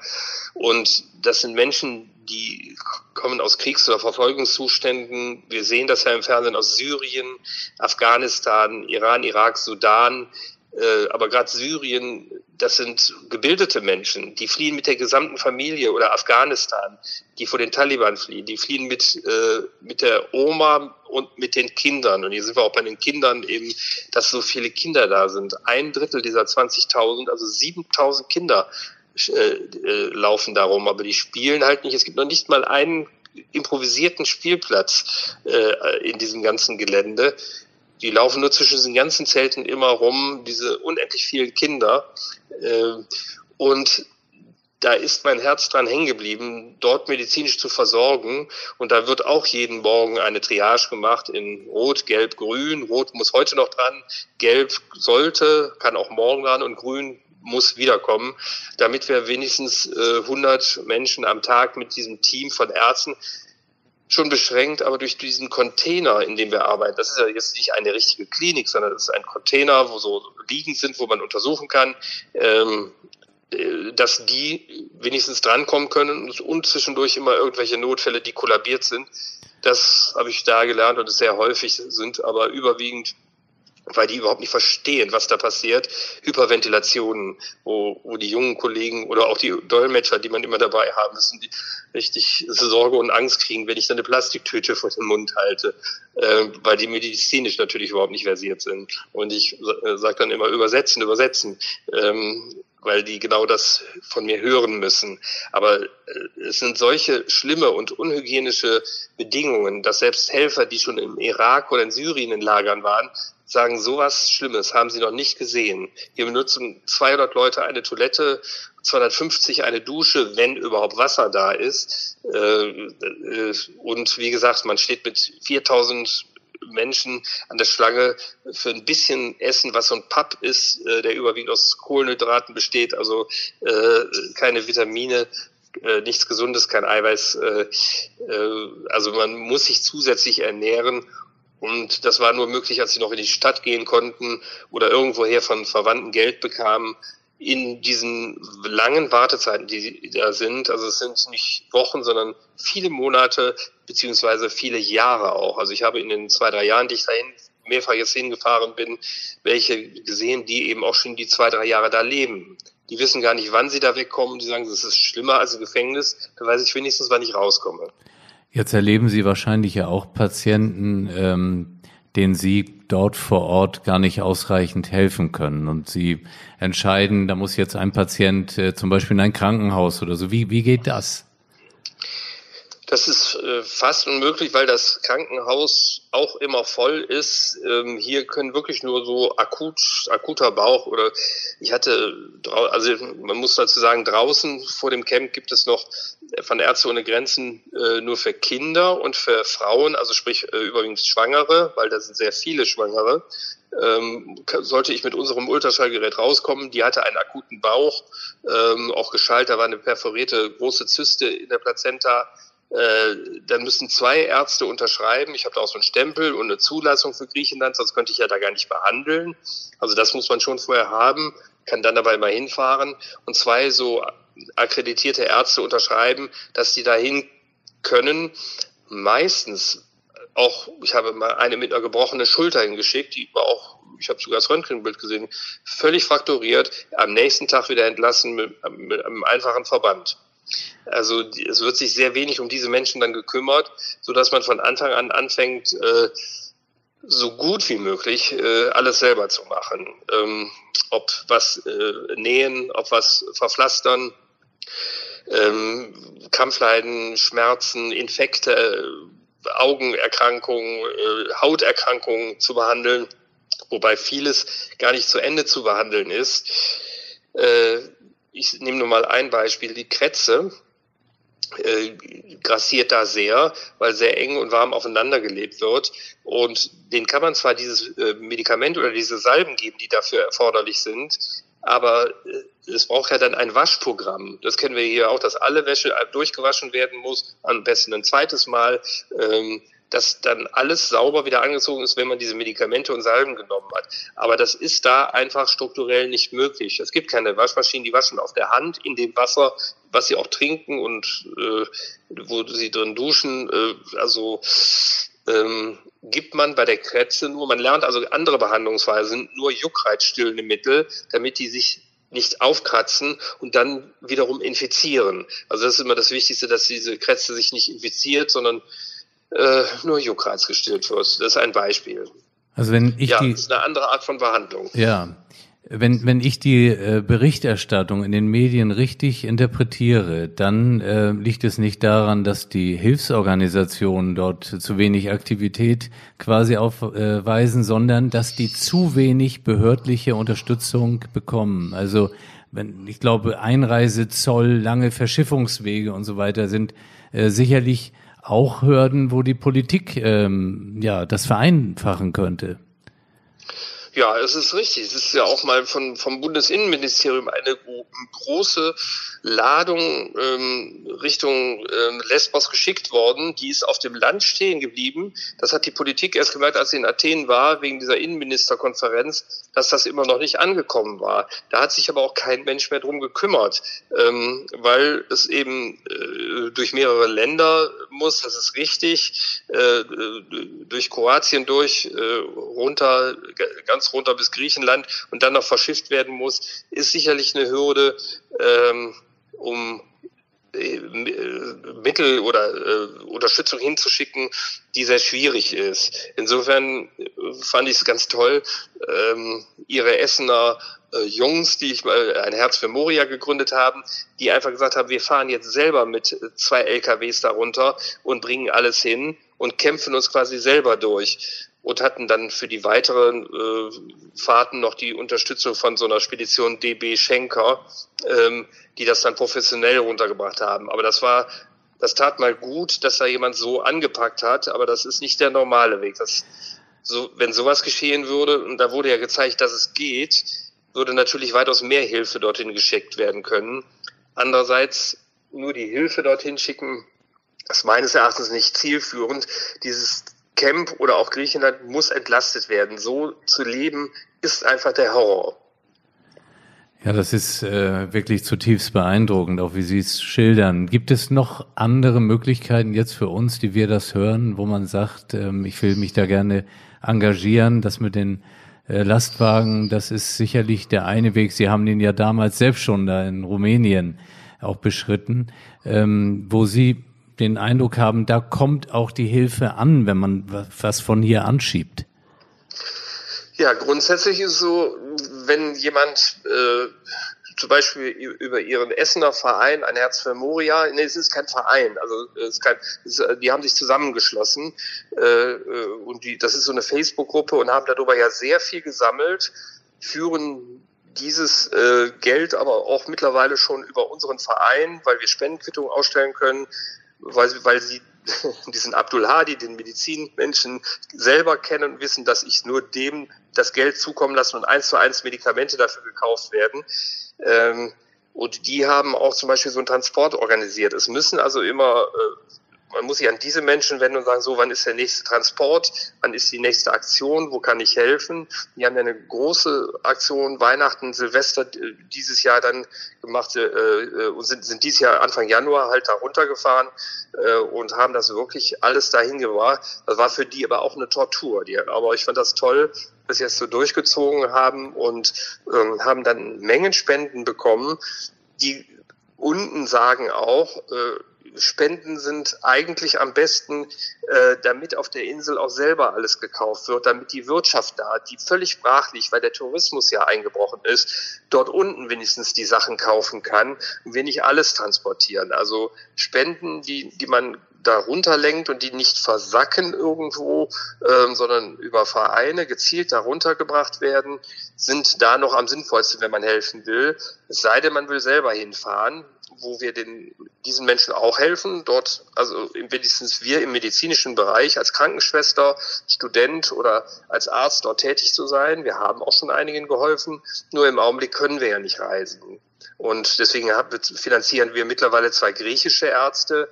Und das sind Menschen, die kommen aus Kriegs- oder Verfolgungszuständen. Wir sehen das ja im Fernsehen aus Syrien, Afghanistan, Iran, Irak, Sudan. Äh, aber gerade Syrien, das sind gebildete Menschen, die fliehen mit der gesamten Familie oder Afghanistan, die vor den Taliban fliehen, die fliehen mit, äh, mit der Oma und mit den Kindern. Und hier sind wir auch bei den Kindern eben, dass so viele Kinder da sind. Ein Drittel dieser 20.000, also 7.000 Kinder äh, äh, laufen darum, aber die spielen halt nicht. Es gibt noch nicht mal einen improvisierten Spielplatz äh, in diesem ganzen Gelände. Die laufen nur zwischen diesen ganzen Zelten immer rum, diese unendlich vielen Kinder. Äh, und da ist mein Herz dran hängen geblieben, dort medizinisch zu versorgen. Und da wird auch jeden Morgen eine Triage gemacht in Rot, Gelb, Grün. Rot muss heute noch dran, Gelb sollte, kann auch morgen dran und Grün muss wiederkommen, damit wir wenigstens äh, 100 Menschen am Tag mit diesem Team von Ärzten schon beschränkt, aber durch diesen Container, in dem wir arbeiten, das ist ja jetzt nicht eine richtige Klinik, sondern das ist ein Container, wo so Liegen sind, wo man untersuchen kann, ähm, äh, dass die wenigstens drankommen können und zwischendurch immer irgendwelche Notfälle, die kollabiert sind. Das habe ich da gelernt und es sehr häufig sind aber überwiegend weil die überhaupt nicht verstehen, was da passiert. Hyperventilationen, wo, wo die jungen Kollegen oder auch die Dolmetscher, die man immer dabei haben, sind die richtig Sorge und Angst kriegen, wenn ich dann eine Plastiktüte vor den Mund halte, äh, weil die medizinisch natürlich überhaupt nicht versiert sind. Und ich äh, sage dann immer übersetzen, übersetzen. Ähm, weil die genau das von mir hören müssen. Aber äh, es sind solche schlimme und unhygienische Bedingungen, dass selbst Helfer, die schon im Irak oder in Syrien in Lagern waren, sagen, sowas Schlimmes haben sie noch nicht gesehen. Hier benutzen 200 Leute eine Toilette, 250 eine Dusche, wenn überhaupt Wasser da ist. Äh, äh, und wie gesagt, man steht mit 4000 Menschen an der Schlange für ein bisschen Essen, was so ein Papp ist, äh, der überwiegend aus Kohlenhydraten besteht, also keine Vitamine, nichts Gesundes, kein Eiweiß. also man muss sich zusätzlich ernähren und das war nur möglich, als sie noch in die Stadt gehen konnten oder irgendwoher von Verwandten Geld bekamen. In diesen langen Wartezeiten, die da sind, also es sind nicht Wochen, sondern viele Monate beziehungsweise viele Jahre auch. Also ich habe in den zwei, drei Jahren, die ich dahin mehrfach jetzt hingefahren bin, welche gesehen, die eben auch schon die zwei, drei Jahre da leben. Die wissen gar nicht, wann sie da wegkommen. Die sagen, das ist schlimmer als Gefängnis. Da weiß ich wenigstens, wann ich rauskomme. Jetzt erleben Sie wahrscheinlich ja auch Patienten, ähm, denen Sie dort vor Ort gar nicht ausreichend helfen können. Und Sie entscheiden, da muss jetzt ein Patient äh, zum Beispiel in ein Krankenhaus oder so. Wie, wie geht das? Das ist äh, fast unmöglich, weil das Krankenhaus auch immer voll ist. Ähm, hier können wirklich nur so akut, akuter Bauch oder ich hatte, also man muss dazu sagen, draußen vor dem Camp gibt es noch von Ärzte ohne Grenzen äh, nur für Kinder und für Frauen, also sprich äh, überwiegend Schwangere, weil da sind sehr viele Schwangere. Ähm, sollte ich mit unserem Ultraschallgerät rauskommen, die hatte einen akuten Bauch, ähm, auch geschaltet, da war eine perforierte große Zyste in der Plazenta äh, dann müssen zwei Ärzte unterschreiben. Ich habe da auch so einen Stempel und eine Zulassung für Griechenland, sonst könnte ich ja da gar nicht behandeln. Also das muss man schon vorher haben, kann dann dabei mal hinfahren. Und zwei so akkreditierte Ärzte unterschreiben, dass die dahin können. Meistens auch, ich habe mal eine mit einer gebrochenen Schulter hingeschickt, die war auch, ich habe sogar das Röntgenbild gesehen, völlig fraktoriert, am nächsten Tag wieder entlassen mit, mit einem einfachen Verband. Also es wird sich sehr wenig um diese Menschen dann gekümmert, so dass man von Anfang an anfängt, äh, so gut wie möglich äh, alles selber zu machen. Ähm, ob was äh, nähen, ob was verpflastern, ähm, Kampfleiden, Schmerzen, Infekte, Augenerkrankungen, äh, Hauterkrankungen zu behandeln, wobei vieles gar nicht zu Ende zu behandeln ist. Äh, ich nehme nur mal ein Beispiel, die Kretze äh, grassiert da sehr, weil sehr eng und warm aufeinander gelebt wird. Und den kann man zwar dieses äh, Medikament oder diese Salben geben, die dafür erforderlich sind, aber äh, es braucht ja dann ein Waschprogramm. Das kennen wir hier auch, dass alle Wäsche durchgewaschen werden muss, am besten ein zweites Mal. Ähm, dass dann alles sauber wieder angezogen ist, wenn man diese Medikamente und Salben genommen hat. Aber das ist da einfach strukturell nicht möglich. Es gibt keine Waschmaschinen, die waschen auf der Hand in dem Wasser, was sie auch trinken und äh, wo sie drin duschen. Äh, also ähm, gibt man bei der Kretze nur, man lernt also andere Behandlungsweisen, nur juckreizstillende Mittel, damit die sich nicht aufkratzen und dann wiederum infizieren. Also das ist immer das Wichtigste, dass diese Kretze sich nicht infiziert, sondern äh, nur Juckreiz gestillt wird. Das ist ein Beispiel. Also wenn ich ja, die, das ist eine andere Art von Behandlung. Ja, wenn, wenn ich die äh, Berichterstattung in den Medien richtig interpretiere, dann äh, liegt es nicht daran, dass die Hilfsorganisationen dort zu wenig Aktivität quasi aufweisen, sondern dass die zu wenig behördliche Unterstützung bekommen. Also wenn ich glaube, Einreise, Zoll, lange Verschiffungswege und so weiter sind äh, sicherlich auch Hürden, wo die Politik ähm, ja das vereinfachen könnte. Ja, es ist richtig. Es ist ja auch mal von, vom Bundesinnenministerium eine große Ladung ähm, Richtung ähm, Lesbos geschickt worden. Die ist auf dem Land stehen geblieben. Das hat die Politik erst gemerkt, als sie in Athen war, wegen dieser Innenministerkonferenz, dass das immer noch nicht angekommen war. Da hat sich aber auch kein Mensch mehr drum gekümmert, ähm, weil es eben äh, durch mehrere Länder muss, das ist richtig, äh, durch Kroatien durch, äh, runter, ganz runter bis Griechenland und dann noch verschifft werden muss, ist sicherlich eine Hürde, ähm, um äh, Mittel oder äh, Unterstützung hinzuschicken, die sehr schwierig ist. Insofern fand ich es ganz toll, ähm, ihre Essener äh, Jungs, die ich mal ein Herz für Moria gegründet haben, die einfach gesagt haben, wir fahren jetzt selber mit zwei LKWs darunter und bringen alles hin und kämpfen uns quasi selber durch und hatten dann für die weiteren äh, Fahrten noch die Unterstützung von so einer Spedition DB Schenker, ähm, die das dann professionell runtergebracht haben. Aber das war, das tat mal gut, dass da jemand so angepackt hat, aber das ist nicht der normale Weg. Das, so, wenn sowas geschehen würde, und da wurde ja gezeigt, dass es geht, würde natürlich weitaus mehr Hilfe dorthin geschickt werden können. Andererseits nur die Hilfe dorthin schicken, ist meines Erachtens nicht zielführend. Dieses Camp oder auch Griechenland muss entlastet werden. So zu leben ist einfach der Horror. Ja, das ist äh, wirklich zutiefst beeindruckend, auch wie Sie es schildern. Gibt es noch andere Möglichkeiten jetzt für uns, die wir das hören, wo man sagt, ähm, ich will mich da gerne engagieren, das mit den äh, Lastwagen, das ist sicherlich der eine Weg. Sie haben den ja damals selbst schon da in Rumänien auch beschritten, ähm, wo Sie den Eindruck haben, da kommt auch die Hilfe an, wenn man was von hier anschiebt? Ja, grundsätzlich ist es so, wenn jemand äh, zum Beispiel über ihren Essener Verein, ein Herz für Moria, nee, es ist kein Verein, also es ist kein, es ist, die haben sich zusammengeschlossen äh, äh, und die, das ist so eine Facebook-Gruppe und haben darüber ja sehr viel gesammelt, führen dieses äh, Geld aber auch mittlerweile schon über unseren Verein, weil wir Spendenquittungen ausstellen können, weil, weil sie diesen Abdul Hadi, den Medizinmenschen, selber kennen und wissen, dass ich nur dem das Geld zukommen lasse und eins zu eins Medikamente dafür gekauft werden. Ähm, und die haben auch zum Beispiel so einen Transport organisiert. Es müssen also immer äh, man muss sich an diese Menschen wenden und sagen, so, wann ist der nächste Transport, wann ist die nächste Aktion, wo kann ich helfen? Die haben eine große Aktion Weihnachten, Silvester dieses Jahr dann gemacht äh, äh, und sind, sind dieses Jahr Anfang Januar halt da runtergefahren äh, und haben das wirklich alles dahin gebracht. Das war für die aber auch eine Tortur. Die, aber ich fand das toll, dass sie es so durchgezogen haben und ähm, haben dann Mengenspenden bekommen, die unten sagen auch, äh, Spenden sind eigentlich am besten, äh, damit auf der Insel auch selber alles gekauft wird, damit die Wirtschaft da, die völlig brach liegt, weil der Tourismus ja eingebrochen ist, dort unten wenigstens die Sachen kaufen kann und wir nicht alles transportieren. Also Spenden, die, die man da runterlenkt und die nicht versacken irgendwo, ähm, sondern über Vereine gezielt darunter gebracht werden, sind da noch am sinnvollsten, wenn man helfen will. Es sei denn, man will selber hinfahren, wo wir den, diesen Menschen auch helfen. Dort, also wenigstens wir im medizinischen Bereich als Krankenschwester, Student oder als Arzt dort tätig zu sein. Wir haben auch schon einigen geholfen. Nur im Augenblick können wir ja nicht reisen. Und deswegen finanzieren wir mittlerweile zwei griechische Ärzte,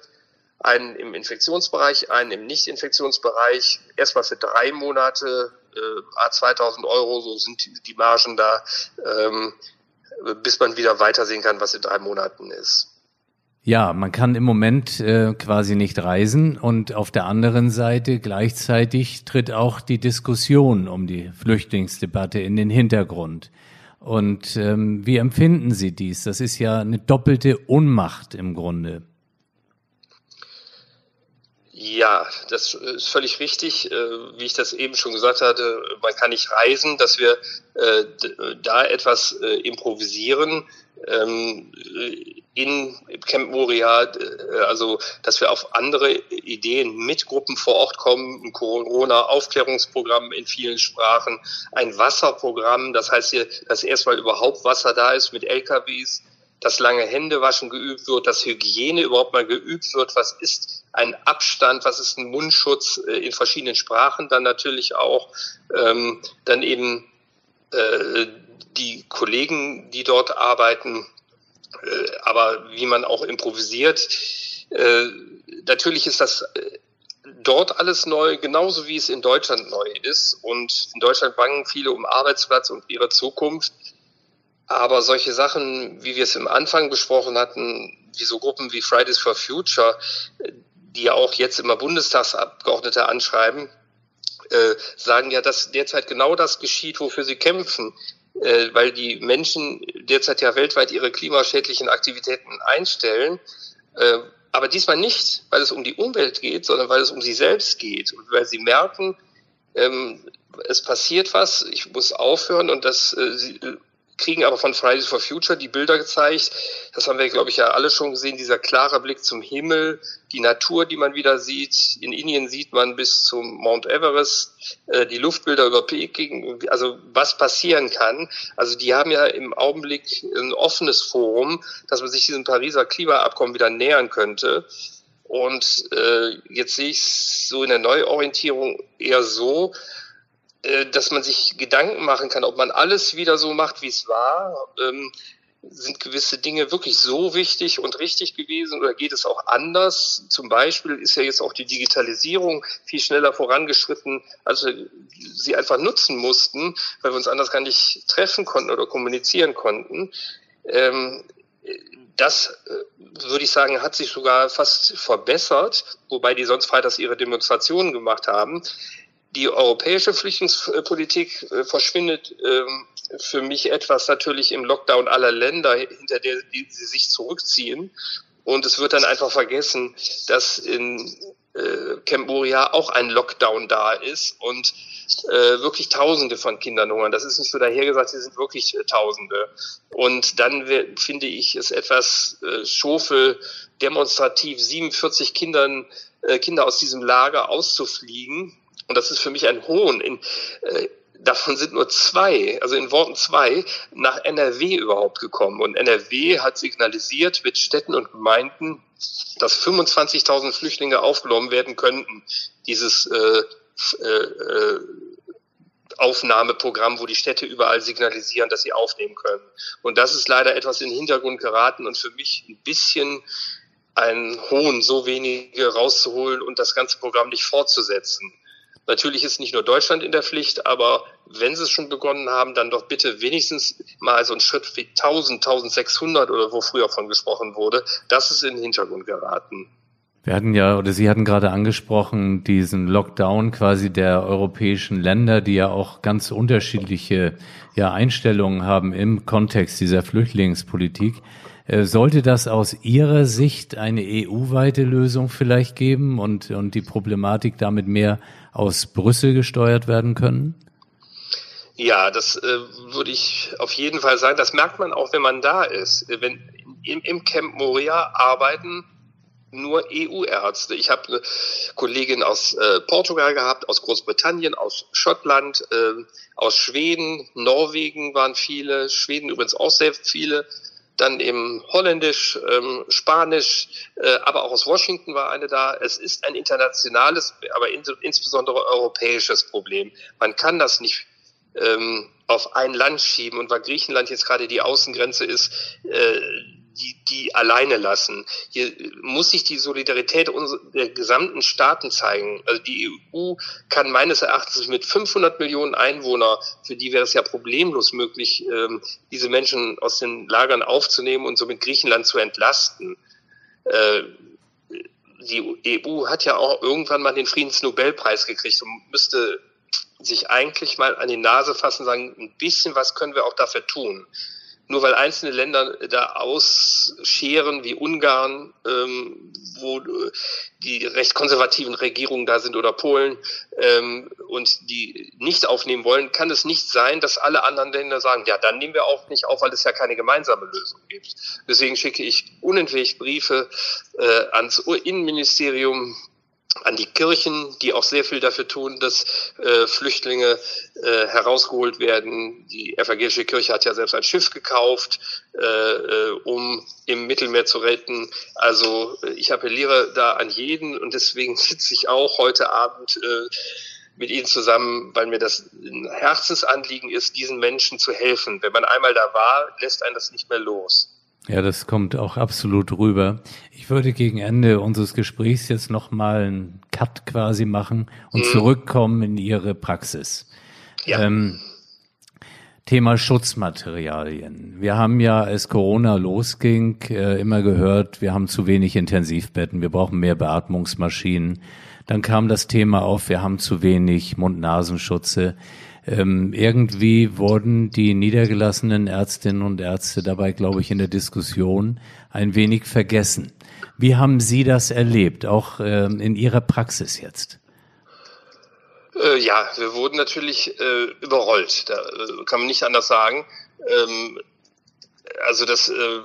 einen im Infektionsbereich, einen im Nicht-Infektionsbereich, erstmal für drei Monate, äh, 2000 Euro, so sind die Margen da, ähm, bis man wieder weitersehen kann, was in drei Monaten ist. Ja, man kann im Moment äh, quasi nicht reisen und auf der anderen Seite gleichzeitig tritt auch die Diskussion um die Flüchtlingsdebatte in den Hintergrund. Und ähm, wie empfinden Sie dies? Das ist ja eine doppelte Unmacht im Grunde. Ja, das ist völlig richtig. Äh, wie ich das eben schon gesagt hatte, man kann nicht reisen, dass wir äh, da etwas äh, improvisieren ähm, in Camp Moria, also dass wir auf andere Ideen mit Gruppen vor Ort kommen, ein Corona-Aufklärungsprogramm in vielen Sprachen, ein Wasserprogramm, das heißt hier, dass erstmal überhaupt Wasser da ist mit LKWs, dass lange Händewaschen geübt wird, dass Hygiene überhaupt mal geübt wird, was ist ein Abstand, was ist ein Mundschutz äh, in verschiedenen Sprachen dann natürlich auch, ähm, dann eben äh, die Kollegen, die dort arbeiten, äh, aber wie man auch improvisiert. Äh, natürlich ist das äh, dort alles neu, genauso wie es in Deutschland neu ist. Und in Deutschland bangen viele um Arbeitsplatz und ihre Zukunft. Aber solche Sachen, wie wir es im Anfang besprochen hatten, wie so Gruppen wie Fridays for Future, die ja auch jetzt immer Bundestagsabgeordnete anschreiben, äh, sagen ja, dass derzeit genau das geschieht, wofür sie kämpfen, äh, weil die Menschen derzeit ja weltweit ihre klimaschädlichen Aktivitäten einstellen. Äh, aber diesmal nicht, weil es um die Umwelt geht, sondern weil es um sie selbst geht und weil sie merken, ähm, es passiert was, ich muss aufhören und das kriegen aber von Fridays for Future die Bilder gezeigt. Das haben wir, glaube ich, ja alle schon gesehen. Dieser klare Blick zum Himmel, die Natur, die man wieder sieht. In Indien sieht man bis zum Mount Everest äh, die Luftbilder über Peking. Also was passieren kann. Also die haben ja im Augenblick ein offenes Forum, dass man sich diesem Pariser Klimaabkommen wieder nähern könnte. Und äh, jetzt sehe ich es so in der Neuorientierung eher so, dass man sich Gedanken machen kann, ob man alles wieder so macht, wie es war. Ähm, sind gewisse Dinge wirklich so wichtig und richtig gewesen oder geht es auch anders? Zum Beispiel ist ja jetzt auch die Digitalisierung viel schneller vorangeschritten, als wir sie einfach nutzen mussten, weil wir uns anders gar nicht treffen konnten oder kommunizieren konnten. Ähm, das äh, würde ich sagen, hat sich sogar fast verbessert, wobei die sonst freitags ihre Demonstrationen gemacht haben die europäische Flüchtlingspolitik äh, verschwindet ähm, für mich etwas natürlich im Lockdown aller Länder, hinter der sie sich zurückziehen. Und es wird dann einfach vergessen, dass in äh, Camp Moria auch ein Lockdown da ist und äh, wirklich Tausende von Kindern hungern. Das ist nicht so dahergesagt, sie sind wirklich äh, Tausende. Und dann finde ich es etwas äh, schofel, demonstrativ 47 Kindern, Kinder aus diesem Lager auszufliegen und das ist für mich ein Hohn. In, äh, davon sind nur zwei, also in Worten zwei, nach NRW überhaupt gekommen. Und NRW hat signalisiert mit Städten und Gemeinden, dass 25.000 Flüchtlinge aufgenommen werden könnten. Dieses äh, äh, äh, Aufnahmeprogramm, wo die Städte überall signalisieren, dass sie aufnehmen können. Und das ist leider etwas in den Hintergrund geraten und für mich ein bisschen ein Hohn, so wenige rauszuholen und das ganze Programm nicht fortzusetzen. Natürlich ist nicht nur Deutschland in der Pflicht, aber wenn sie es schon begonnen haben, dann doch bitte wenigstens mal so einen Schritt wie 1000, 1600 oder wo früher von gesprochen wurde. Das ist in den Hintergrund geraten. Wir hatten ja, oder Sie hatten gerade angesprochen, diesen Lockdown quasi der europäischen Länder, die ja auch ganz unterschiedliche ja, Einstellungen haben im Kontext dieser Flüchtlingspolitik. Äh, sollte das aus Ihrer Sicht eine EU-weite Lösung vielleicht geben und, und die Problematik damit mehr aus Brüssel gesteuert werden können? Ja, das äh, würde ich auf jeden Fall sagen. Das merkt man auch, wenn man da ist. Wenn im, im Camp Moria arbeiten nur EU-Ärzte. Ich habe eine Kollegin aus äh, Portugal gehabt, aus Großbritannien, aus Schottland, äh, aus Schweden, Norwegen waren viele, Schweden übrigens auch sehr viele dann eben Holländisch, ähm, Spanisch, äh, aber auch aus Washington war eine da. Es ist ein internationales, aber in, insbesondere europäisches Problem. Man kann das nicht ähm, auf ein Land schieben und weil Griechenland jetzt gerade die Außengrenze ist, äh, die, die alleine lassen. Hier muss sich die Solidarität der gesamten Staaten zeigen. Also die EU kann meines Erachtens mit 500 Millionen Einwohnern, für die wäre es ja problemlos möglich, ähm, diese Menschen aus den Lagern aufzunehmen und somit Griechenland zu entlasten. Äh, die EU hat ja auch irgendwann mal den Friedensnobelpreis gekriegt und müsste sich eigentlich mal an die Nase fassen und sagen, ein bisschen was können wir auch dafür tun nur weil einzelne Länder da ausscheren, wie Ungarn, ähm, wo äh, die recht konservativen Regierungen da sind oder Polen ähm, und die nicht aufnehmen wollen, kann es nicht sein, dass alle anderen Länder sagen, ja, dann nehmen wir auch nicht auf, weil es ja keine gemeinsame Lösung gibt. Deswegen schicke ich unentwegt Briefe äh, ans Innenministerium, an die Kirchen, die auch sehr viel dafür tun, dass äh, Flüchtlinge äh, herausgeholt werden. Die evangelische Kirche hat ja selbst ein Schiff gekauft, äh, äh um im Mittelmeer zu retten. Also äh, ich appelliere da an jeden und deswegen sitze ich auch heute Abend äh, mit Ihnen zusammen, weil mir das ein Herzensanliegen ist, diesen Menschen zu helfen. Wenn man einmal da war, lässt einen das nicht mehr los. Ja, das kommt auch absolut rüber. Ich würde gegen Ende unseres Gesprächs jetzt nochmal einen Cut quasi machen und mhm. zurückkommen in Ihre Praxis. Ja. Ähm, Thema Schutzmaterialien. Wir haben ja, als Corona losging, äh, immer gehört, wir haben zu wenig Intensivbetten, wir brauchen mehr Beatmungsmaschinen. Dann kam das Thema auf, wir haben zu wenig Mund-Nasenschutze. Ähm, irgendwie wurden die niedergelassenen Ärztinnen und Ärzte dabei, glaube ich, in der Diskussion ein wenig vergessen. Wie haben Sie das erlebt, auch ähm, in Ihrer Praxis jetzt? Äh, ja, wir wurden natürlich äh, überrollt. Da äh, kann man nicht anders sagen. Ähm, also das äh,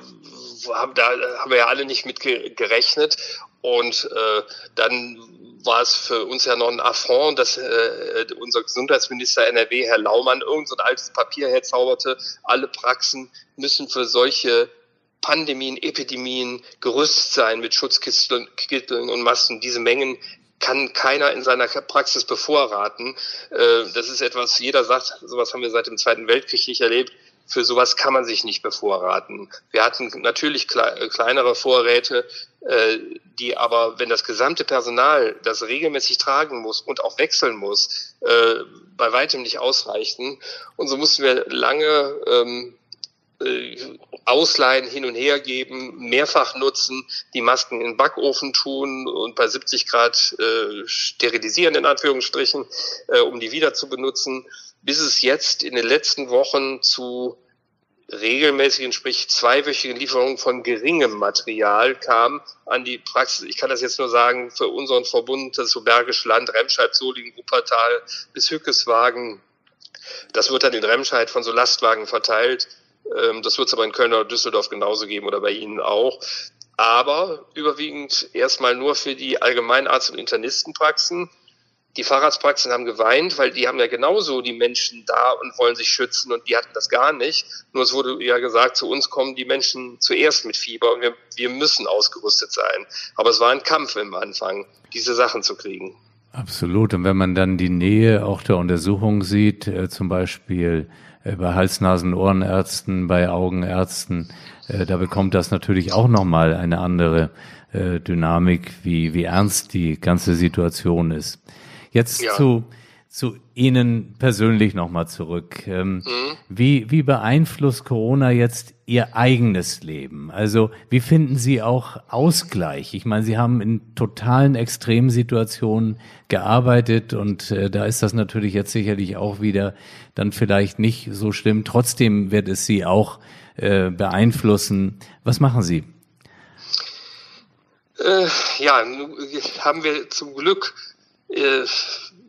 haben, da haben wir ja alle nicht mit gerechnet. Und äh, dann war es für uns ja noch ein Affront, dass äh, unser Gesundheitsminister NRW, Herr Laumann, irgend so ein altes Papier herzauberte. Alle Praxen müssen für solche Pandemien, Epidemien gerüstet sein mit Schutzkitteln und Masken. Diese Mengen kann keiner in seiner Praxis bevorraten. Äh, das ist etwas, jeder sagt, sowas haben wir seit dem Zweiten Weltkrieg nicht erlebt. Für sowas kann man sich nicht bevorraten. Wir hatten natürlich kleinere Vorräte, äh, die aber, wenn das gesamte Personal das regelmäßig tragen muss und auch wechseln muss, äh, bei weitem nicht ausreichten. Und so mussten wir lange ähm, äh, ausleihen, hin und her geben, mehrfach nutzen, die Masken in den Backofen tun und bei 70 Grad äh, sterilisieren, in Anführungsstrichen, äh, um die wieder zu benutzen, bis es jetzt in den letzten Wochen zu regelmäßigen, sprich zweiwöchigen Lieferungen von geringem Material kam an die Praxis. Ich kann das jetzt nur sagen, für unseren Verbund, das ist so Bergisch Land, Remscheid, Solingen, Wuppertal bis Hückeswagen. Das wird dann in Remscheid von so Lastwagen verteilt. Ähm, das wird es aber in Köln oder Düsseldorf genauso geben oder bei Ihnen auch. Aber überwiegend erstmal nur für die Allgemeinarzt- und Internistenpraxen. Die Fahrradspraxen haben geweint, weil die haben ja genauso die Menschen da und wollen sich schützen und die hatten das gar nicht. Nur es wurde ja gesagt, zu uns kommen die Menschen zuerst mit Fieber und wir, wir müssen ausgerüstet sein. Aber es war ein Kampf im Anfang, diese Sachen zu kriegen. Absolut. Und wenn man dann die Nähe auch der Untersuchung sieht, äh, zum Beispiel äh, bei Hals-Nasen-Ohrenärzten, bei Augenärzten, äh, da bekommt das natürlich auch nochmal eine andere äh, Dynamik, wie, wie ernst die ganze Situation ist. Jetzt ja. zu, zu Ihnen persönlich nochmal zurück. Ähm, mhm. wie, wie beeinflusst Corona jetzt Ihr eigenes Leben? Also wie finden Sie auch Ausgleich? Ich meine, Sie haben in totalen Extremsituationen gearbeitet und äh, da ist das natürlich jetzt sicherlich auch wieder dann vielleicht nicht so schlimm. Trotzdem wird es Sie auch äh, beeinflussen. Was machen Sie? Äh, ja, haben wir zum Glück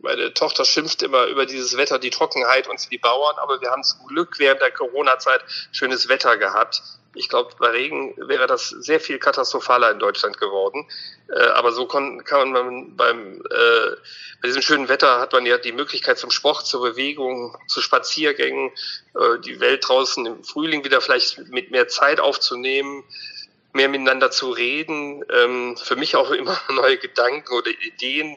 meine Tochter schimpft immer über dieses Wetter, die Trockenheit und die Bauern, aber wir haben zum Glück während der Corona-Zeit schönes Wetter gehabt. Ich glaube, bei Regen wäre das sehr viel katastrophaler in Deutschland geworden. Äh, aber so kann, kann man beim äh, bei diesem schönen Wetter hat man ja die Möglichkeit zum Sport, zur Bewegung, zu Spaziergängen, äh, die Welt draußen im Frühling wieder vielleicht mit mehr Zeit aufzunehmen, mehr miteinander zu reden. Ähm, für mich auch immer neue Gedanken oder Ideen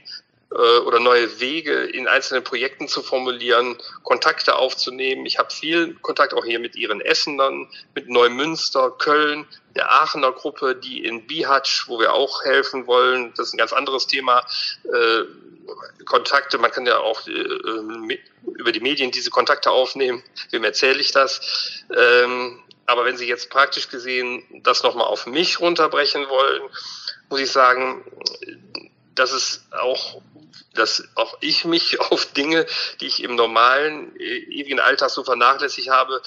äh, oder neue Wege in einzelnen Projekten zu formulieren, Kontakte aufzunehmen. Ich habe viel Kontakt auch hier mit ihren Essenern, mit Neumünster, Köln, der Aachener Gruppe, die in Bihatsch, wo wir auch helfen wollen, das ist ein ganz anderes Thema, äh, Kontakte, man kann ja auch äh, über die Medien diese Kontakte aufnehmen, wem erzähle ich das? Ähm, aber wenn Sie jetzt praktisch gesehen das nochmal auf mich runterbrechen wollen, muss ich sagen, dass es auch dass auch ich mich auf Dinge, die ich im normalen, äh, ewigen Alltag so vernachlässigt habe,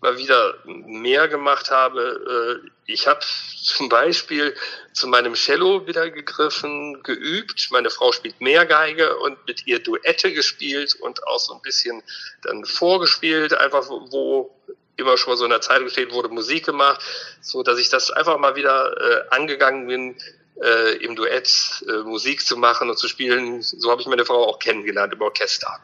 mal wieder mehr gemacht habe. Äh, ich habe zum Beispiel zu meinem Cello wieder gegriffen, geübt. Meine Frau spielt mehr Geige und mit ihr Duette gespielt und auch so ein bisschen dann vorgespielt, einfach wo immer schon mal so in der Zeitung steht, wurde Musik gemacht, so dass ich das einfach mal wieder äh, angegangen bin, äh, im Duett äh, Musik zu machen und zu spielen. So habe ich meine Frau auch kennengelernt im Orchester.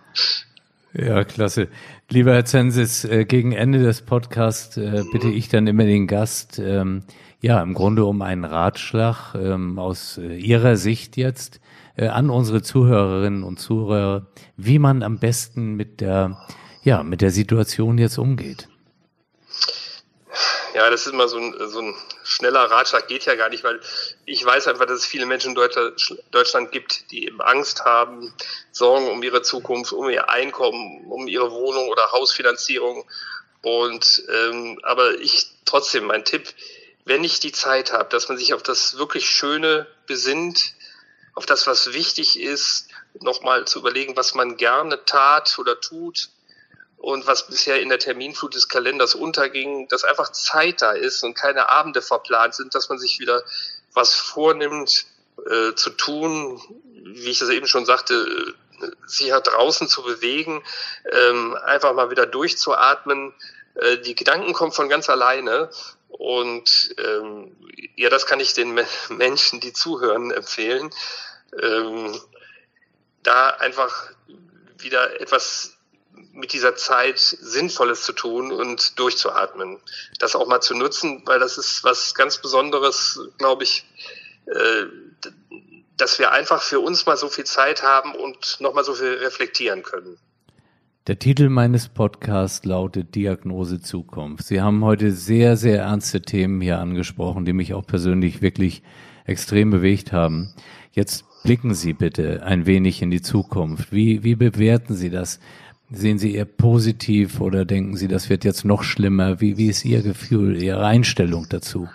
Ja, klasse. Lieber Herr Zensis, äh, gegen Ende des Podcasts äh, bitte ich dann immer den Gast, ähm, ja, im Grunde um einen Ratschlag ähm, aus äh, Ihrer Sicht jetzt. äh, an unsere Zuhörerinnen und Zuhörer, wie man am besten mit der, ja, mit der Situation jetzt umgeht. Ja, das ist immer so ein, so ein schneller Ratschlag, geht ja gar nicht, weil ich weiß einfach, dass es viele Menschen in Deutschland gibt, die eben Angst haben, Sorgen um ihre Zukunft, um ihr Einkommen, um ihre Wohnung oder Hausfinanzierung. Und ähm, aber ich trotzdem, mein Tipp, wenn ich die Zeit habe, dass man sich auf das wirklich Schöne besinnt, auf das, was wichtig ist, nochmal zu überlegen, was man gerne tat oder tut und was bisher in der Terminflut des Kalenders unterging, dass einfach Zeit da ist und keine Abende verplant sind, dass man sich wieder was vornimmt äh, zu tun, wie ich das eben schon sagte, sich ja draußen zu bewegen, ähm, einfach mal wieder durchzuatmen. Äh, die Gedanken kommen von ganz alleine und ähm, ja, das kann ich den Menschen, die zuhören, empfehlen, ähm, da einfach wieder etwas mit dieser Zeit Sinnvolles zu tun und durchzuatmen. Das auch mal zu nutzen, weil das ist was ganz Besonderes, glaube ich, äh, dass wir einfach für uns mal so viel Zeit haben und nochmal so viel reflektieren können. Der Titel meines Podcasts lautet Diagnose Zukunft. Sie haben heute sehr, sehr ernste Themen hier angesprochen, die mich auch persönlich wirklich extrem bewegt haben. Jetzt blicken Sie bitte ein wenig in die Zukunft. Wie, wie bewerten Sie das? Sehen Sie eher positiv oder denken Sie, das wird jetzt noch schlimmer? Wie, wie ist Ihr Gefühl, Ihre Einstellung dazu?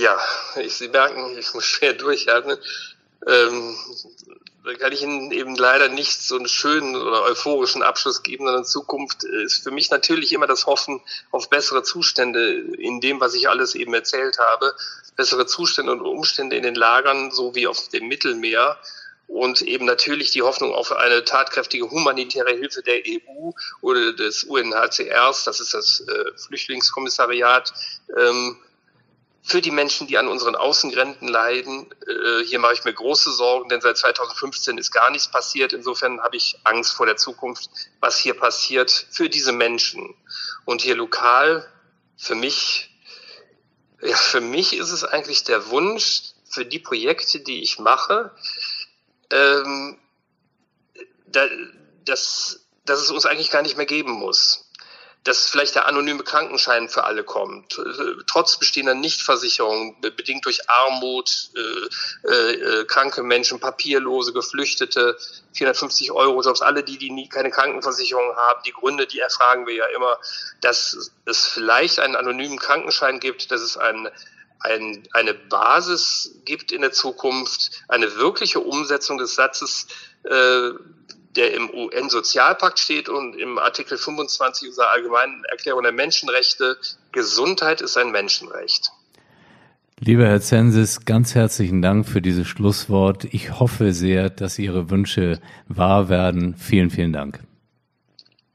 Ja, ich, Sie merken, ich muss schwer durchatmen. Ähm, da kann ich Ihnen eben leider nicht so einen schönen oder euphorischen Abschluss geben, sondern Zukunft ist für mich natürlich immer das Hoffen auf bessere Zustände in dem, was ich alles eben erzählt habe. Bessere Zustände und Umstände in den Lagern, so wie auf dem Mittelmeer und eben natürlich die Hoffnung auf eine tatkräftige humanitäre Hilfe der EU oder des UNHCRs, das ist das äh, Flüchtlingskommissariat, ähm, für die Menschen, die an unseren Außengrenzen leiden. Äh, hier mache ich mir große Sorgen, denn seit 2015 ist gar nichts passiert. Insofern habe ich Angst vor der Zukunft, was hier passiert für diese Menschen. Und hier lokal, für mich, ja, für mich ist es eigentlich der Wunsch, für die Projekte, die ich mache, ähm, da, dass, dass es uns eigentlich gar nicht mehr geben muss. Dass vielleicht der anonyme Krankenschein für alle kommt, äh, trotz bestehender Nichtversicherung, bedingt durch Armut, äh, äh, kranke Menschen, Papierlose, Geflüchtete, 450 Euro Jobs, alle die, die nie keine Krankenversicherung haben, die Gründe, die erfragen wir ja immer, dass es vielleicht einen anonymen Krankenschein gibt, dass es einen ein, eine Basis gibt in der Zukunft, eine wirkliche Umsetzung des Satzes, äh, der im UN-Sozialpakt steht und im Artikel 25 unserer Allgemeinen Erklärung der Menschenrechte. Gesundheit ist ein Menschenrecht. Lieber Herr Zensis, ganz herzlichen Dank für dieses Schlusswort. Ich hoffe sehr, dass Ihre Wünsche wahr werden. Vielen, vielen Dank.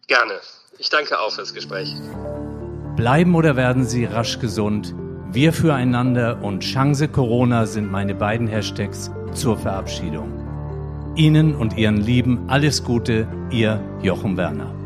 Gerne. Ich danke auch fürs Gespräch. Bleiben oder werden Sie rasch gesund? Wir füreinander und Chance Corona sind meine beiden Hashtags zur Verabschiedung. Ihnen und Ihren Lieben alles Gute, Ihr Jochen Werner.